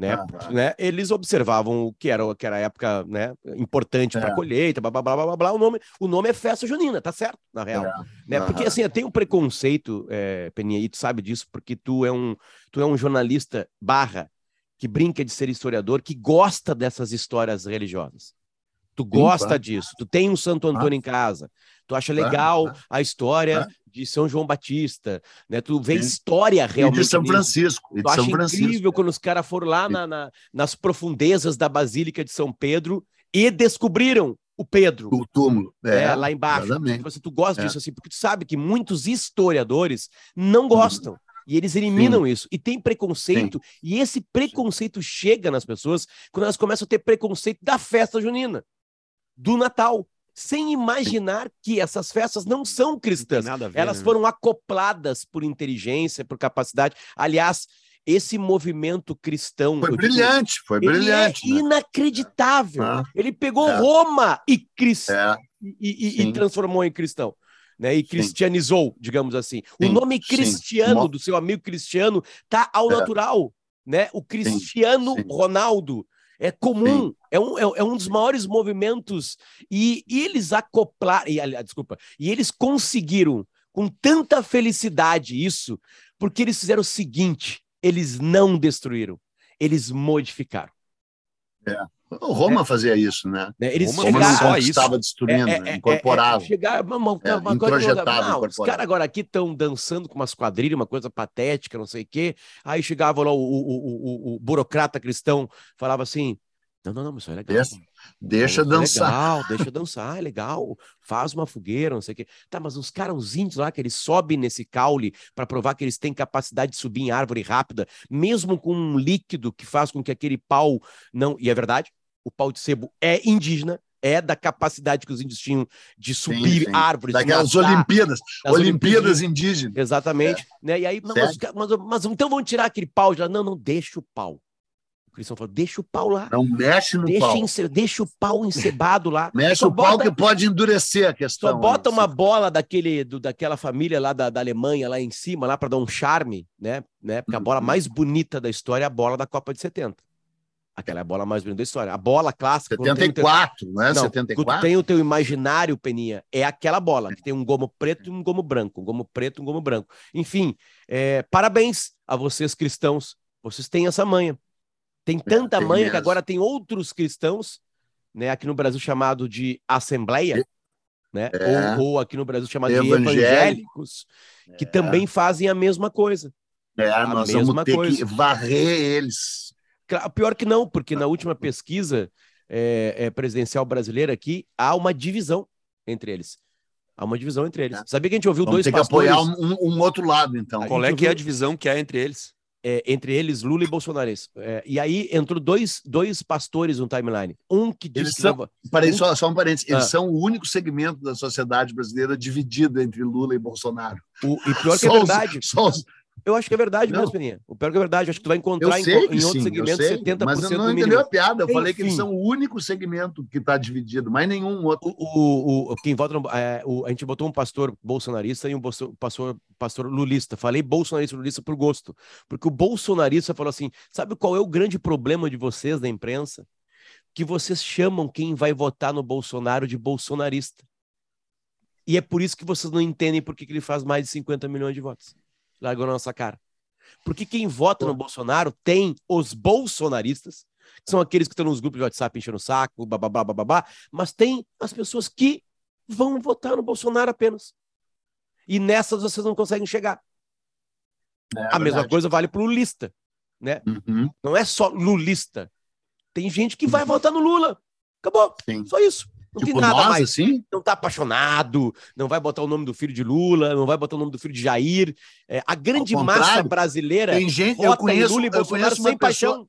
né, né, eles observavam o que era, que era a época né, importante para a é. colheita, blá, blá, blá, blá, blá, o nome, o nome é festa junina, tá certo, na real. É. Né? Porque assim, tem um preconceito, é, Peninha, e tu sabe disso, porque tu é um, tu é um jornalista barra que brinca de ser historiador, que gosta dessas histórias religiosas. Tu gosta disso, tu tem um Santo Antônio ah. em casa, tu acha legal ah. a história de São João Batista, né? Tu vê Sim. história realmente. E de São Francisco. E tu São acha Francisco. incrível quando os caras foram lá na, na, nas profundezas da Basílica de São Pedro e descobriram o Pedro. O túmulo. É, é lá embaixo. Exatamente. Você, tu gosta é. disso assim, porque tu sabe que muitos historiadores não gostam. Uhum. E eles eliminam Sim. isso. E tem preconceito. Sim. E esse preconceito chega nas pessoas quando elas começam a ter preconceito da festa junina, do Natal sem imaginar que essas festas não são cristãs. Não ver, Elas né? foram acopladas por inteligência, por capacidade. Aliás, esse movimento cristão. Foi brilhante, digo, foi é brilhante. É né? inacreditável. Ah, ele pegou é. Roma e, crist... É. e, e, e, transformou em cristão. Né, e cristianizou, sim. digamos assim. Sim, o nome cristiano sim. do seu amigo cristiano tá ao é. natural, né? O Cristiano Ronaldo é comum, é um, é, é, um dos maiores movimentos. E, e eles acoplaram, e, desculpa, e eles conseguiram com tanta felicidade isso, porque eles fizeram o seguinte: eles não destruíram, eles modificaram. É. O Roma é. fazia isso, né? né eles Roma chegaram, só estava destruindo, é, é, né? incorporava. É, chegar, uma, uma, uma não, os caras agora aqui estão dançando com umas quadrilhas, uma coisa patética, não sei o quê. Aí chegava lá o, o, o, o, burocrata cristão, falava assim: não, não, não, isso é legal. Deixa, deixa dançar. Legal, deixa dançar, é legal. Faz uma fogueira, não sei o quê. Tá, mas os caras, os índios lá, que eles sobem nesse caule para provar que eles têm capacidade de subir em árvore rápida, mesmo com um líquido que faz com que aquele pau não. E é verdade, o pau de sebo é indígena, é da capacidade que os índios tinham de subir sim, sim. árvores. Daquelas Olimpíadas, Olimpíadas, Olimpíadas indígenas. Exatamente. É. Né? E aí, mas, mas, mas, então vamos tirar aquele pau de lá. Não, não, deixa o pau. O cristão falou: deixa o pau lá. Não mexe no deixa pau. Ence, deixa o pau encebado lá. mexe o pau que pode endurecer a questão. Só bota aí, uma bola daquele, do, daquela família lá da, da Alemanha lá em cima, lá para dar um charme, né? né? Porque a bola uhum. mais bonita da história é a bola da Copa de 70. Aquela é a bola mais bonita da história. A bola clássica. 74, teu... não é? Não, 74. Tu tem o teu imaginário, Peninha, é aquela bola, que tem um gomo preto e um gomo branco. Um gomo preto e um gomo branco. Enfim, é, parabéns a vocês cristãos. Vocês têm essa manha. Tem tanta tem manha que mesmo. agora tem outros cristãos, né, aqui no Brasil chamado de assembleia, né? É. Ou, ou aqui no Brasil chamado de Evangélico. evangélicos, que também fazem a mesma coisa. É, A nós mesma vamos ter coisa. que varrer eles. Pior que não, porque na última pesquisa é, é, presidencial brasileira aqui, há uma divisão entre eles. Há uma divisão entre eles. É. Sabia que a gente ouviu Vamos dois ter que pastores, apoiar um, um outro lado, então. A Qual é que é a divisão que há entre eles? é, entre eles Lula e Bolsonaro. É, e aí entrou dois, dois pastores no timeline. Um que disse Eles que são- vai- Parei, só, só um parênteses. Eles Ah. são o único segmento da sociedade brasileira dividido entre Lula e Bolsonaro. o- e pior que é Só os- verdade. só os- Eu acho que é verdade Não. mesmo, Peninha. O pior que é verdade. Acho que tu vai encontrar em, em sim, outros eu segmentos sei, 70% mas eu não entendeu a piada. Eu falei que eles Enfim. são o único segmento que está dividido, mas nenhum outro. O, o, o- quem vota no- é, o- a gente botou um pastor bolsonarista e um bolso- pastor, pastor lulista. Falei bolsonarista e lulista por gosto. Porque o bolsonarista falou assim: sabe qual é o grande problema de vocês da imprensa? Que vocês chamam quem vai votar no Bolsonaro de bolsonarista. E é por isso que vocês não entendem por que, que ele faz mais de 50 milhões de votos. Largou na nossa cara. Porque quem vota no Bolsonaro tem os bolsonaristas, que são aqueles que estão nos grupos de WhatsApp enchendo o saco, bababá, bababá, mas tem as pessoas que vão votar no Bolsonaro apenas. E nessas vocês não conseguem chegar. É a mesma verdade. coisa vale para o lulista, né? Uhum, Não é só lulista. Tem gente que vai votar no Lula. Acabou. sim. Só isso. Não Tipo tem nada nós, mais. assim? Não tá apaixonado, não vai botar o nome do filho de Lula, não vai botar o nome do filho de Jair. É, a grande massa contrário, brasileira Tem gente, eu conheço, Lula e Bolsonaro sem pessoa, paixão.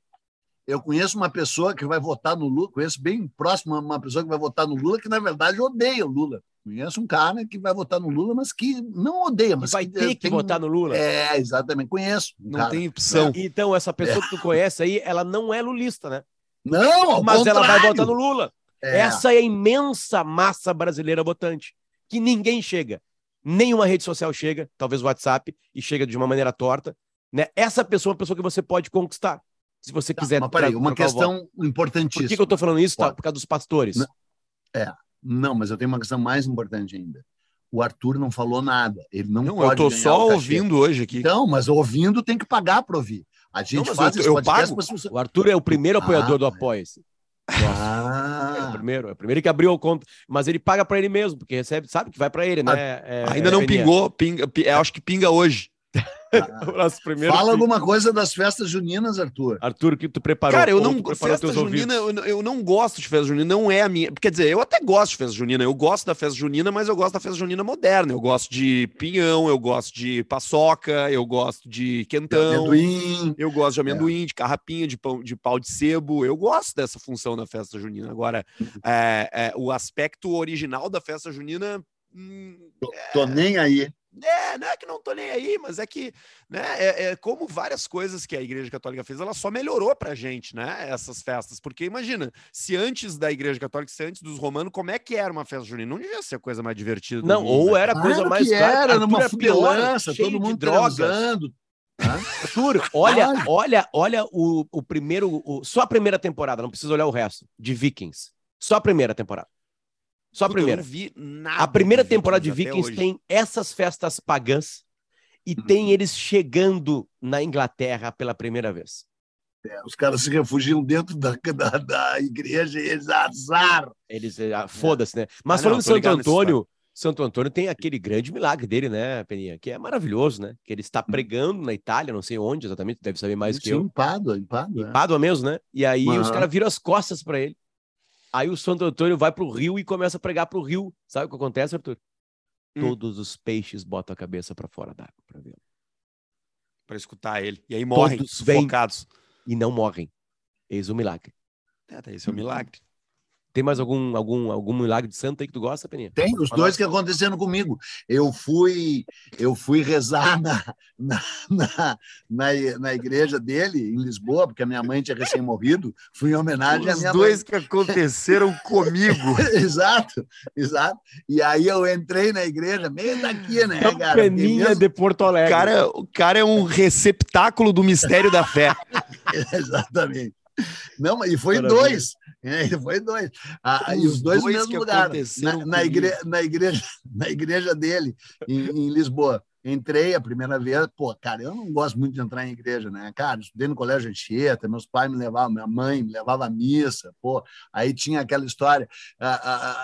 eu conheço uma pessoa que vai votar no Lula, conheço bem próximo uma pessoa que vai votar no Lula que na verdade odeia o Lula. Conheço um cara que vai votar no Lula, mas que não odeia, mas vai que ter que tem- votar no Lula. É, exatamente, conheço. um Não cara. tem opção. Então, essa pessoa que tu conhece aí, ela não é lulista, né? Não, Mas ela vai contrário. votar no Lula. É, Essa é a imensa massa brasileira votante, que ninguém chega. Nenhuma rede social chega, talvez o WhatsApp, e chega de uma maneira torta. Né? Essa pessoa é uma pessoa que você pode conquistar. Se você Tá, quiser. mas peraí, uma questão importantíssima. Por que, que eu tô falando isso? Tá? Por causa dos pastores. Não. Não, mas eu tenho uma questão mais importante ainda. O Arthur não falou nada. Ele não, Não, eu pode tô ganhar só ouvindo hoje aqui. Então, mas ouvindo tem que pagar para ouvir. A gente mas faz eu- esse eu pago. pessoas- O Arthur é o primeiro Ah, apoiador do é. Apoia-se. É o Ah, primeiro, é o primeiro que abriu a conta. Mas ele paga pra ele mesmo, porque recebe, sabe que vai pra ele, né? É- Ainda é, não pingou, pinga, pi- eu acho que pinga hoje. O nosso primeiro. fala alguma coisa das festas juninas, Arthur. Arthur, o que tu preparou? Cara, eu não festa junina, eu, eu não gosto de festa junina, não é a minha. Quer dizer, eu até gosto de festa junina, eu gosto da festa junina, mas eu gosto da festa junina moderna. Eu gosto de pinhão, eu gosto de paçoca, eu gosto de quentão, Amendoim. eu gosto de amendoim, de carrapinha, de pão, de pau de sebo. Eu gosto dessa função da festa junina. Agora, é, é, o aspecto original da festa junina. hum, Tô nem aí. É, não é que não tô nem aí, mas é que, né, é, é como várias coisas que a Igreja Católica fez, ela só melhorou pra gente, né, essas festas. Porque imagina, se antes da Igreja Católica, se antes dos romanos, como é que era uma festa junina? Não devia ser a coisa mais divertida do Não, mundo, ou né? era a coisa Claro mais que era, numa cheio todo mundo drogas. transando. Arthur, olha, Claro. olha, olha o, o primeiro, o- só a primeira temporada, não precisa olhar o resto, de Vikings. Só a primeira temporada. Só a Puta, eu primeira. não vi nada A primeira temporada de Vikings hoje. tem essas festas pagãs e Uhum. tem eles chegando na Inglaterra pela primeira vez. É, os caras se refugiam dentro da, da, da igreja e eles azar. Eles, eh, ah, foda-se, né? Mas Ah, não, falando de Santo Antônio, Santo Antônio tem aquele grande milagre dele, né, Peninha? Que é maravilhoso, né? Que ele está Uhum. pregando na Itália, não sei onde exatamente, deve saber mais que Sim, eu. em Pádua, em Pádua. Em é. Pádua mesmo, né? E aí os Aham. caras viram as costas para ele. Aí o Santo Antônio vai pro rio e começa a pregar pro rio. Sabe o que acontece, Arthur? Hum. Todos os peixes botam a cabeça para fora d'água para ver. Pra escutar ele. E aí morrem, Todos vêm. sufocados. E não morrem. Eis o milagre. É, esse é um milagre. Tem mais algum, algum, algum milagre de santo aí que tu gosta, Peninha? Tem os dois que aconteceram comigo. Eu fui, eu fui rezar na, na, na, na, na igreja dele, em Lisboa, porque a minha mãe tinha recém-morrido. Fui em homenagem à Os minha dois que aconteceram comigo. mãe. exato, exato. E aí eu entrei na igreja, meio daqui, né, Então, cara? Peninha mesmo- de Porto O Alegre. cara, o cara é um receptáculo do mistério da fé. Exatamente. Não, mas e foi Maravilha. dois. É, foi dois. Ah, e Os os dois, no dois mesmo lugar. Na, na, igre, na, igreja, na igreja dele, em, em Lisboa. Entrei a primeira vez, pô, cara, eu não gosto muito de entrar em igreja, né? Cara, estudei no colégio Anchieta, meus pais me levavam, minha mãe me levava à missa, pô, aí tinha aquela história.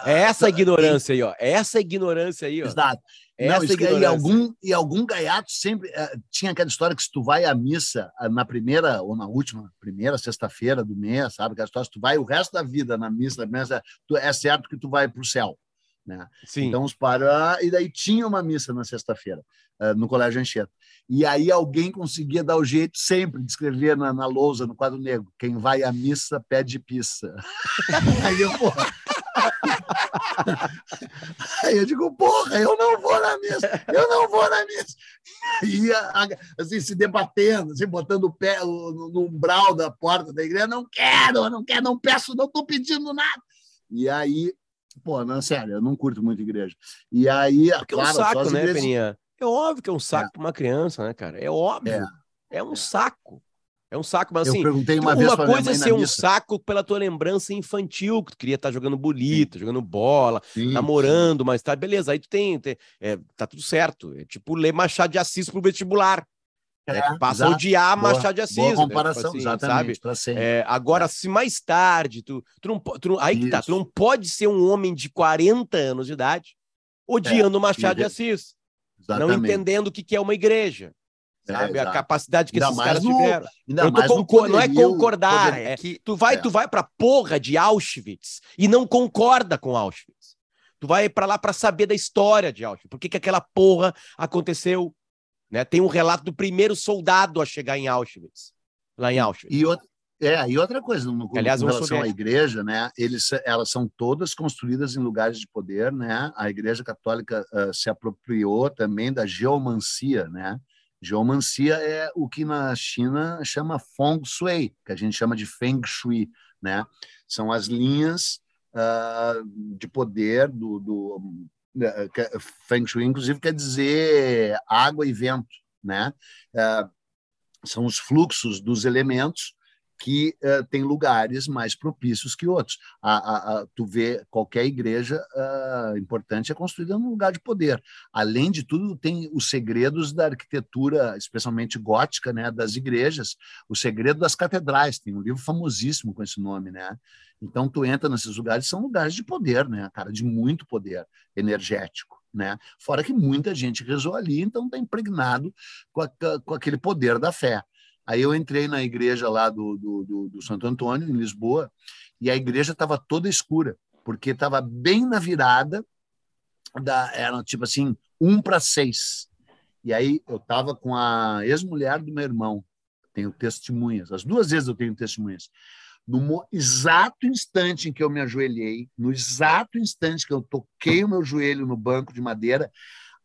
é essa ignorância aí, ó. É essa ignorância aí, ó. Exato. Não, isso, e, algum, e algum gaiato sempre uh, tinha aquela história que se tu vai à missa uh, na primeira ou na última, primeira sexta-feira do mês, sabe? Aquela história, se tu vai o resto da vida na missa, na missa tu, é certo que tu vai para o céu. Né? Sim. Então os para e daí tinha uma missa na sexta-feira uh, no Colégio Anchieta. E aí alguém conseguia dar o jeito sempre de escrever na, na lousa, no quadro negro, quem vai à missa pede pizza. aí eu, porra, Aí eu digo, porra, eu não vou na missa, eu não vou na missa. E assim, se debatendo, assim, botando o pé no, no umbral da porta da igreja, não quero, não quero, não peço, não estou pedindo nada. E aí, pô, não, sério, eu não curto muito igreja. E aí, Porque claro, é um saco, né, igrejas... Peninha? É óbvio que é um saco é. para uma criança, né, cara? É óbvio. É, é um é. saco. É um saco, mas assim, uma, uma coisa é ser um missa. saco pela tua lembrança infantil, que tu queria estar tá jogando bolita, sim. jogando bola, sim, namorando, sim. mas tá, beleza, aí tu tem, tem é, tá tudo certo. É tipo ler Machado de Assis pro vestibular. É, é, passa exato. a odiar boa, Machado de Assis. Boa comparação, né? tipo assim, exatamente. Sabe? É, agora, se mais tarde, tu, tu não, tu não, aí que tá, tu não pode ser um homem de 40 anos de idade odiando é, Machado de Assis. Exatamente. Não entendendo o que é uma igreja. Sabe? É, a capacidade que ainda esses caras no, tiveram. Eu tô concor... Não é concordar, é que tu vai, é. tu vai pra porra de Auschwitz e não concorda com Auschwitz. Tu vai para lá para saber da história de Auschwitz. Por que, que aquela porra aconteceu? Né? Tem um relato do primeiro soldado a chegar em Auschwitz, lá em Auschwitz. E outra, é, e outra coisa, no, Aliás, com relação à igreja, né, eles, elas são todas construídas em lugares de poder, né? A Igreja Católica uh, se apropriou também da geomancia, né? Geomancia é o que na China chama Feng Shui, que a gente chama de Feng Shui, né? São as linhas uh, de poder do, do uh, Feng Shui, inclusive quer dizer água e vento, né? Uh, são os fluxos dos elementos que uh, tem lugares mais propícios que outros. A, a, a, tu vê qualquer igreja uh, importante é construída num lugar de poder. Além de tudo, tem os segredos da arquitetura, especialmente gótica, né, das igrejas, o segredo das catedrais. Tem um livro famosíssimo com esse nome, né? Então tu entra nesses lugares, são lugares de poder, né, cara, de muito poder energético. Né? Fora que muita gente rezou ali, então está impregnado com, a, com aquele poder da fé. Aí eu entrei na igreja lá do, do, do, do Santo Antônio, em Lisboa, e a igreja estava toda escura, porque estava bem na virada, da, era tipo assim, um para seis. E aí eu estava com a ex-mulher do meu irmão, tenho testemunhas, as duas vezes eu tenho testemunhas. No exato instante em que eu me ajoelhei, no exato instante que eu toquei o meu joelho no banco de madeira,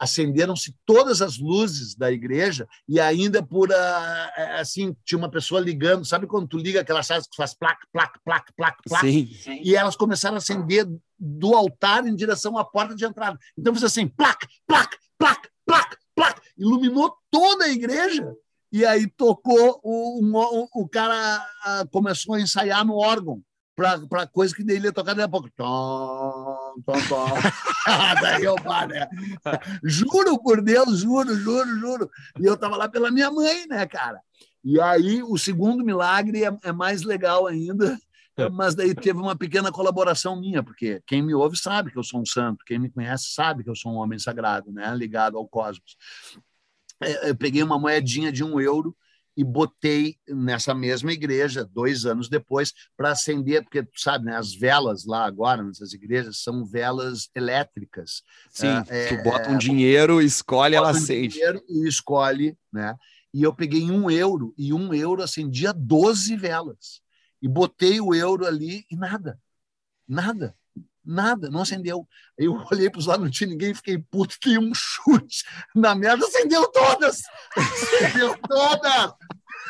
acenderam-se todas as luzes da igreja e ainda por ah, eh, assim tinha uma pessoa ligando, sabe quando tu liga aquelas chaves que faz placa, placa, placa, placa, placa, Sim. e elas começaram a acender do altar em direção à porta de entrada. Então fez assim, placa, placa, placa, placa, placa, iluminou toda a igreja. E aí tocou o, o, o cara ah, começou a ensaiar no órgão para coisa que ele ia tocar daqui a pouco. Tom, tom. Daí eu paro, né? Juro por Deus, juro, juro, juro. E eu estava lá pela minha mãe, né, cara? E aí o segundo milagre é, é mais legal ainda, mas daí teve uma pequena colaboração minha, porque quem me ouve sabe que eu sou um santo, quem me conhece sabe que eu sou um homem sagrado, né, ligado ao cosmos. É, eu peguei uma moedinha de um euro e botei nessa mesma igreja dois anos depois para acender, porque tu sabe, né, as velas lá agora nessas igrejas são velas elétricas. Sim, é, tu bota um é, dinheiro, escolhe, ela acende. Um dinheiro e escolhe, né? E eu peguei um euro e um euro acendia 12 velas e botei o euro ali e nada, nada. Nada, não acendeu. Eu olhei para os lados, não tinha ninguém, fiquei puto, que um chute na merda, acendeu todas! Acendeu todas!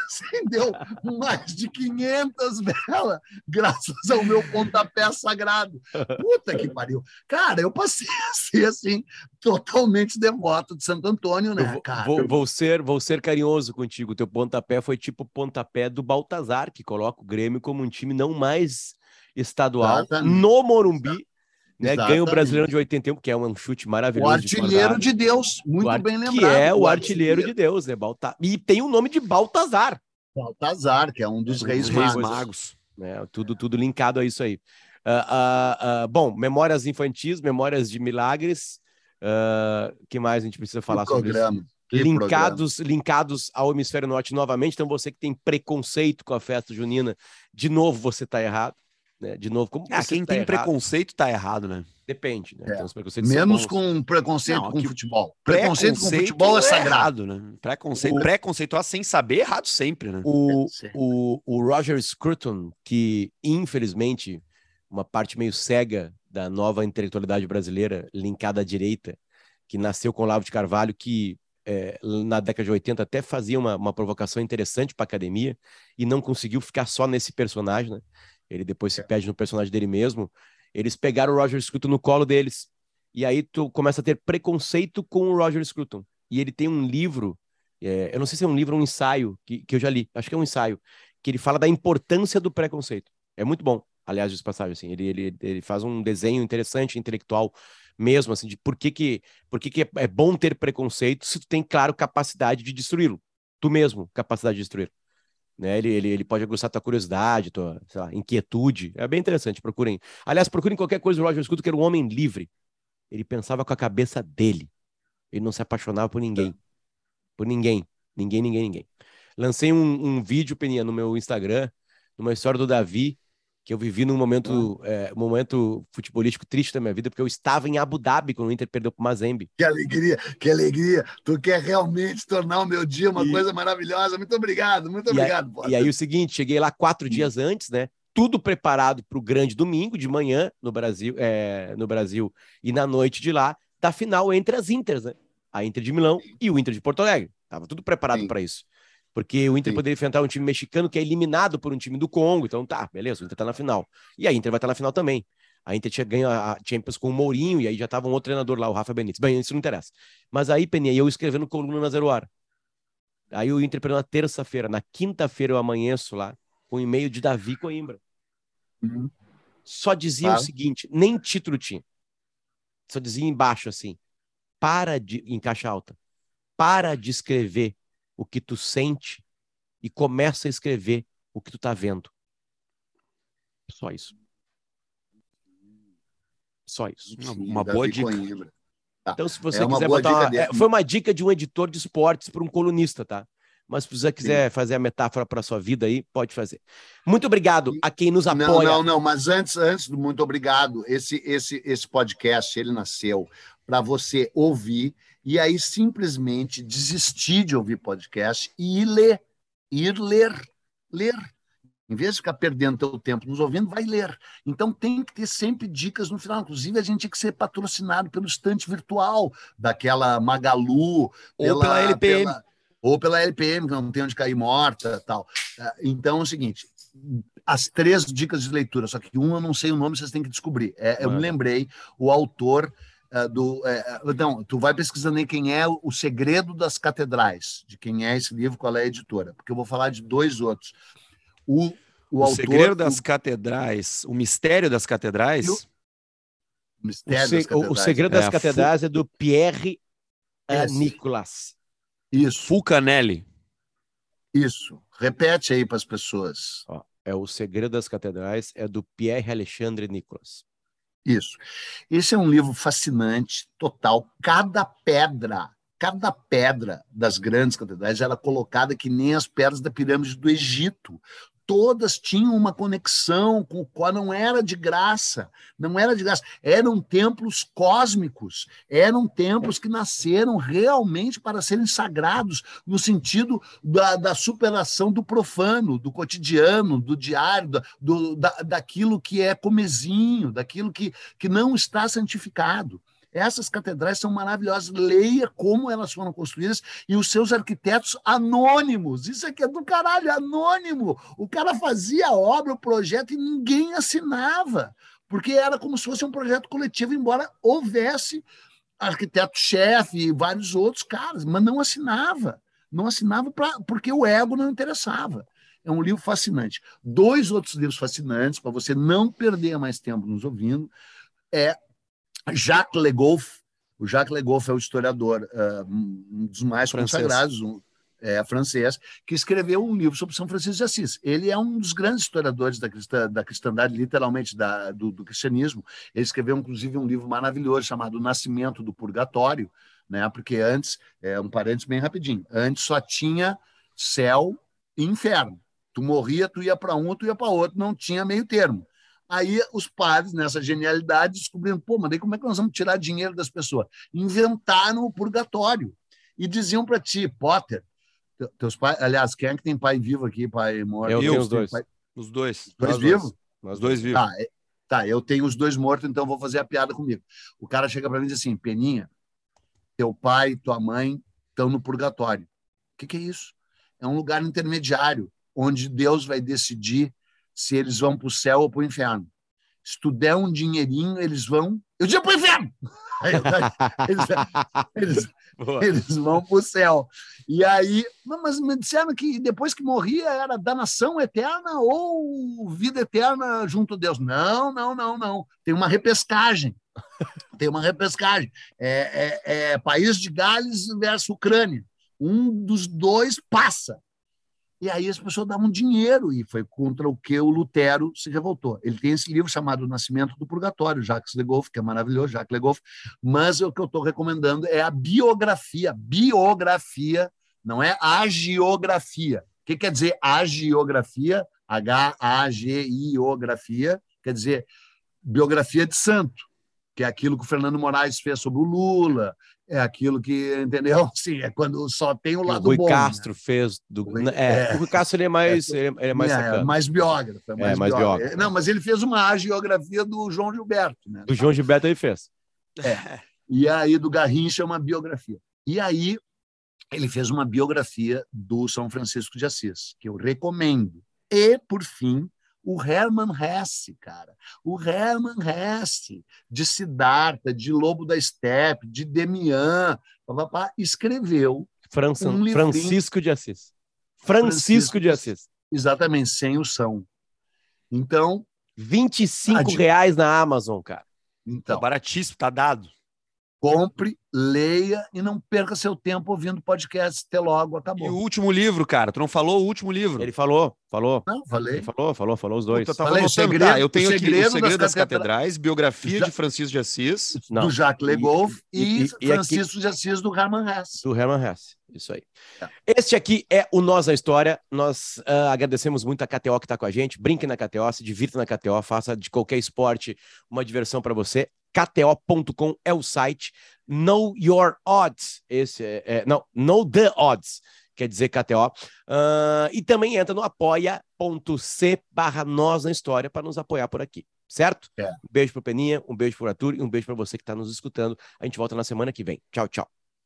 Acendeu mais de 500 velas, graças ao meu pontapé sagrado. Puta que pariu. Cara, eu passei a ser assim, totalmente devoto de Santo Antônio, né, cara? Vou, vou, ser, vou ser carinhoso contigo. O teu pontapé foi tipo o pontapé do Baltazar, que coloca o Grêmio como um time não mais estadual no Morumbi, Né? Ganha o brasileiro de 81, que é um chute maravilhoso. O artilheiro de, de Deus, muito ar... bem lembrado. Que é o, artilheiro, artilheiro, de Deus, né? Balta... E tem o nome de Baltazar. Baltazar, que é um dos um reis, reis magos. magos. É, tudo, tudo linkado a isso aí. Uh, uh, uh, bom, memórias infantis, memórias de milagres. O que mais a gente precisa falar sobre programa. isso? linkados, linkados ao hemisfério norte novamente. Então, você que tem preconceito com a festa junina, de novo você está errado. Né? De novo, como ah, quem tá tem errado? preconceito está errado, né? Depende, né? É. Menos com preconceito Não, com futebol. Preconceito, com futebol é, é sagrado, né? Preconceito, o... preconceituar sem saber errado sempre, né? O, o, o Roger Scruton, que infelizmente uma parte meio cega da nova intelectualidade brasileira linkada à direita, que nasceu com Lavo de Carvalho, que é, na década de 80 até fazia uma, uma provocação interessante para a academia e não conseguiu ficar só nesse personagem, né? Ele depois se é. perde no personagem dele mesmo. Eles pegaram o Roger Scruton no colo deles. E aí tu começa a ter preconceito com o Roger Scruton. E ele tem um livro, é, eu não sei se é um livro ou um ensaio, que, que eu já li, acho que é um ensaio, que ele fala da importância do preconceito. É muito bom, aliás, de passagem, assim. Ele, ele, ele faz um desenho interessante, intelectual mesmo, assim, de por que, que, por que, que é, é bom ter preconceito se tu tem, claro, capacidade de destruí-lo. Tu mesmo, capacidade de destruir. Né? Ele, ele, ele pode aguçar tua curiosidade, tua lá, inquietude. É bem interessante, procurem. Aliás, procurem qualquer coisa do Roger Scruton, que era um homem livre. Ele pensava com a cabeça dele. Ele não se apaixonava por ninguém. Por ninguém. Ninguém, ninguém, ninguém. Lancei um, um vídeo, Peninha, no meu Instagram, numa história do Davi, que eu vivi num momento, ah. é, momento futebolístico triste da minha vida, porque eu estava em Abu Dhabi quando o Inter perdeu para o Mazembe. Que alegria, que alegria. Tu quer realmente tornar o meu dia uma e... coisa maravilhosa. Muito obrigado, muito e obrigado. Aí, e aí o seguinte, cheguei lá quatro hum. dias antes, né? Tudo preparado para o grande domingo de manhã no Brasil, é, no Brasil e na noite de lá, da final entre as Inters, né? A Inter de Milão Sim. e o Inter de Porto Alegre. Tava tudo preparado para isso. Porque o Inter Sim. poderia enfrentar um time mexicano que é eliminado por um time do Congo. Então tá, beleza, o Inter tá na final. E a Inter vai estar tá na final também. A Inter tinha ganho a Champions com o Mourinho e aí já tava um outro treinador lá, o Rafa Benítez. Bem, isso não interessa. Mas aí, Peninha, eu escrevendo coluna na Zero Hora. Aí o Inter perdeu na terça-feira. Na quinta-feira eu amanheço lá com um e-mail de Davi Coimbra. Uhum. Só dizia claro. o seguinte, nem título tinha. Só dizia embaixo assim, para de, em caixa alta, para de escrever o que tu sente e começa a escrever o que tu tá vendo. Só isso. Só isso. uma boa dica. Tá. Então, se você é quiser botar. Uma... É, foi uma dica de um editor de esportes para um colunista, tá? Mas se você quiser Sim. fazer a metáfora para sua vida aí, pode fazer. Muito obrigado a quem nos apoia. Não, não, não, mas antes, antes do muito obrigado, esse, esse, esse podcast, ele nasceu para você ouvir e aí simplesmente desistir de ouvir podcast e ir ler, ir ler, ler. Em vez de ficar perdendo teu tempo nos ouvindo, vai ler. Então tem que ter sempre dicas no final. Inclusive, a gente tinha que ser patrocinado pelo estante virtual daquela Magalu, ou pela, pela LPM. Pela, ou pela LPM, que não tem onde cair morta tal. Ah, então é o seguinte: as três dicas de leitura, só que uma eu não sei o nome, vocês têm que descobrir. É, eu me lembrei, o autor uh, do. Uh, não, tu vai pesquisando aí quem é o Segredo das Catedrais, de quem é esse livro, qual é a editora, porque eu vou falar de dois outros. O, o, o autor, Segredo das o... Catedrais, o Mistério das Catedrais. O, Mistério o, se... das catedrais. o Segredo das é, Catedrais Fu... é do Pierre uh, Nicolas. Isso. Fulcanelli. Isso. Repete aí para as pessoas. Ó, é o Segredo das Catedrais, é do Pierre Alexandre Nicolas. Isso. Esse é um livro fascinante, total. Cada pedra, cada pedra das grandes catedrais era colocada que nem as pedras da pirâmide do Egito todas tinham uma conexão com o qual não era de graça, não era de graça, eram templos cósmicos, eram templos que nasceram realmente para serem sagrados, no sentido da, da superação do profano, do cotidiano, do diário, do, da, daquilo que é comezinho, daquilo que, que não está santificado. Essas catedrais são maravilhosas. Leia como elas foram construídas e os seus arquitetos anônimos. Isso aqui é do caralho, anônimo. O cara fazia a obra, o projeto e ninguém assinava, porque era como se fosse um projeto coletivo, embora houvesse arquiteto-chefe e vários outros caras, mas não assinava. Não assinava pra, porque o ego não interessava. É um livro fascinante. Dois outros livros fascinantes, para você não perder mais tempo nos ouvindo, é Jacques Legoff, o Jacques Legoff é o historiador, uh, um dos mais francês. consagrados, um, é, francês, que escreveu um livro sobre São Francisco de Assis. Ele é um dos grandes historiadores da, cristã, da cristandade, literalmente da, do, do, cristianismo. Ele escreveu, inclusive, um livro maravilhoso chamado Nascimento do Purgatório, né? porque antes, é um parênteses bem rapidinho, antes só tinha céu e inferno. Tu morria, tu ia para um, tu ia para outro, não tinha meio termo. Aí os padres, nessa genialidade, descobriram, pô, mas daí como é que nós vamos tirar dinheiro das pessoas? Inventaram o purgatório e diziam para ti, Potter, teus pais, aliás, quem é que tem pai vivo aqui, pai morto? Eu, eu tenho os dois. Pai... Os dois. Dois vivos? Nós dois vivos. Tá, é, tá, eu tenho os dois mortos, então vou fazer a piada comigo. O cara chega para mim e diz assim, Peninha, teu pai, tua mãe estão no purgatório. O que, que é isso? É um lugar intermediário, onde Deus vai decidir se eles vão para o céu ou para o inferno. Se tu der um dinheirinho, eles vão. Eu digo para o inferno! eles, eles, eles vão para o céu. E aí, mas me disseram que depois que morria era danação eterna ou vida eterna junto a Deus. Não, não, não, não. Tem uma repescagem. Tem uma repescagem. É, é, é país de Gales versus Ucrânia. Um dos dois passa. E aí as pessoas davam dinheiro, e foi contra o que o Lutero se revoltou. Ele tem esse livro chamado O Nascimento do Purgatório, Jacques Legoff, que é maravilhoso, Jacques Legoff, mas o que eu estou recomendando é a biografia, biografia, não é a geografia. O que quer dizer a geografia? H-A-G-I-O-grafia, quer dizer biografia de santo, que é aquilo que o Fernando Moraes fez sobre o Lula, é aquilo que, entendeu? Sim, é quando só tem o lado o Rui bom. Né? Castro né? fez. Do... É, é, o Rui Castro ele é mais, é, ele é mais, é, mais biógrafo. É mais, é, mais biógrafo. biógrafo. Não, mas ele fez uma agiografia do João Gilberto. Né? Do João Gilberto ele fez. É. E aí do Garrincha uma biografia. E aí ele fez uma biografia do São Francisco de Assis, que eu recomendo. E, por fim, o Hermann Hesse, cara. O Hermann Hesse, de Siddhartha, de Lobo da Steppe, de Demian, papapá, escreveu França, um Francisco de Assis. Francisco, Francisco de Assis. Exatamente, sem o São. Então... 25 reais na Amazon, cara. Então, tá baratíssimo, tá dado compre, leia e não perca seu tempo ouvindo podcast. Até logo, acabou. E o último livro, cara? Tu não falou o último livro? Ele falou, falou. Não, falei. Ele falou, falou, falou os dois. Puta, tá falei, o segredo, tá, eu tenho aqui o Segredo das, das Catedrais, biografia de Francisco de Assis. Não. Do Jacques Legoff e, e, e, Francisco aqui, de Assis do Hermann Hesse. Do Hermann Hesse, isso aí. É. Este aqui é o Nós na História. Nós uh, agradecemos muito a KTO que está com a gente. Brinque na KTO, se divirta na KTO, faça de qualquer esporte uma diversão para você. KTO.com é o site. Know Your Odds. Esse é, é, não, Know the Odds, quer dizer KTO. Uh, e também entra no apoia.c barra nós na história para nos apoiar por aqui, certo? É. Um beijo pro Peninha, um beijo pro Arthur e um beijo para você que está nos escutando. A gente volta na semana que vem. Tchau, tchau.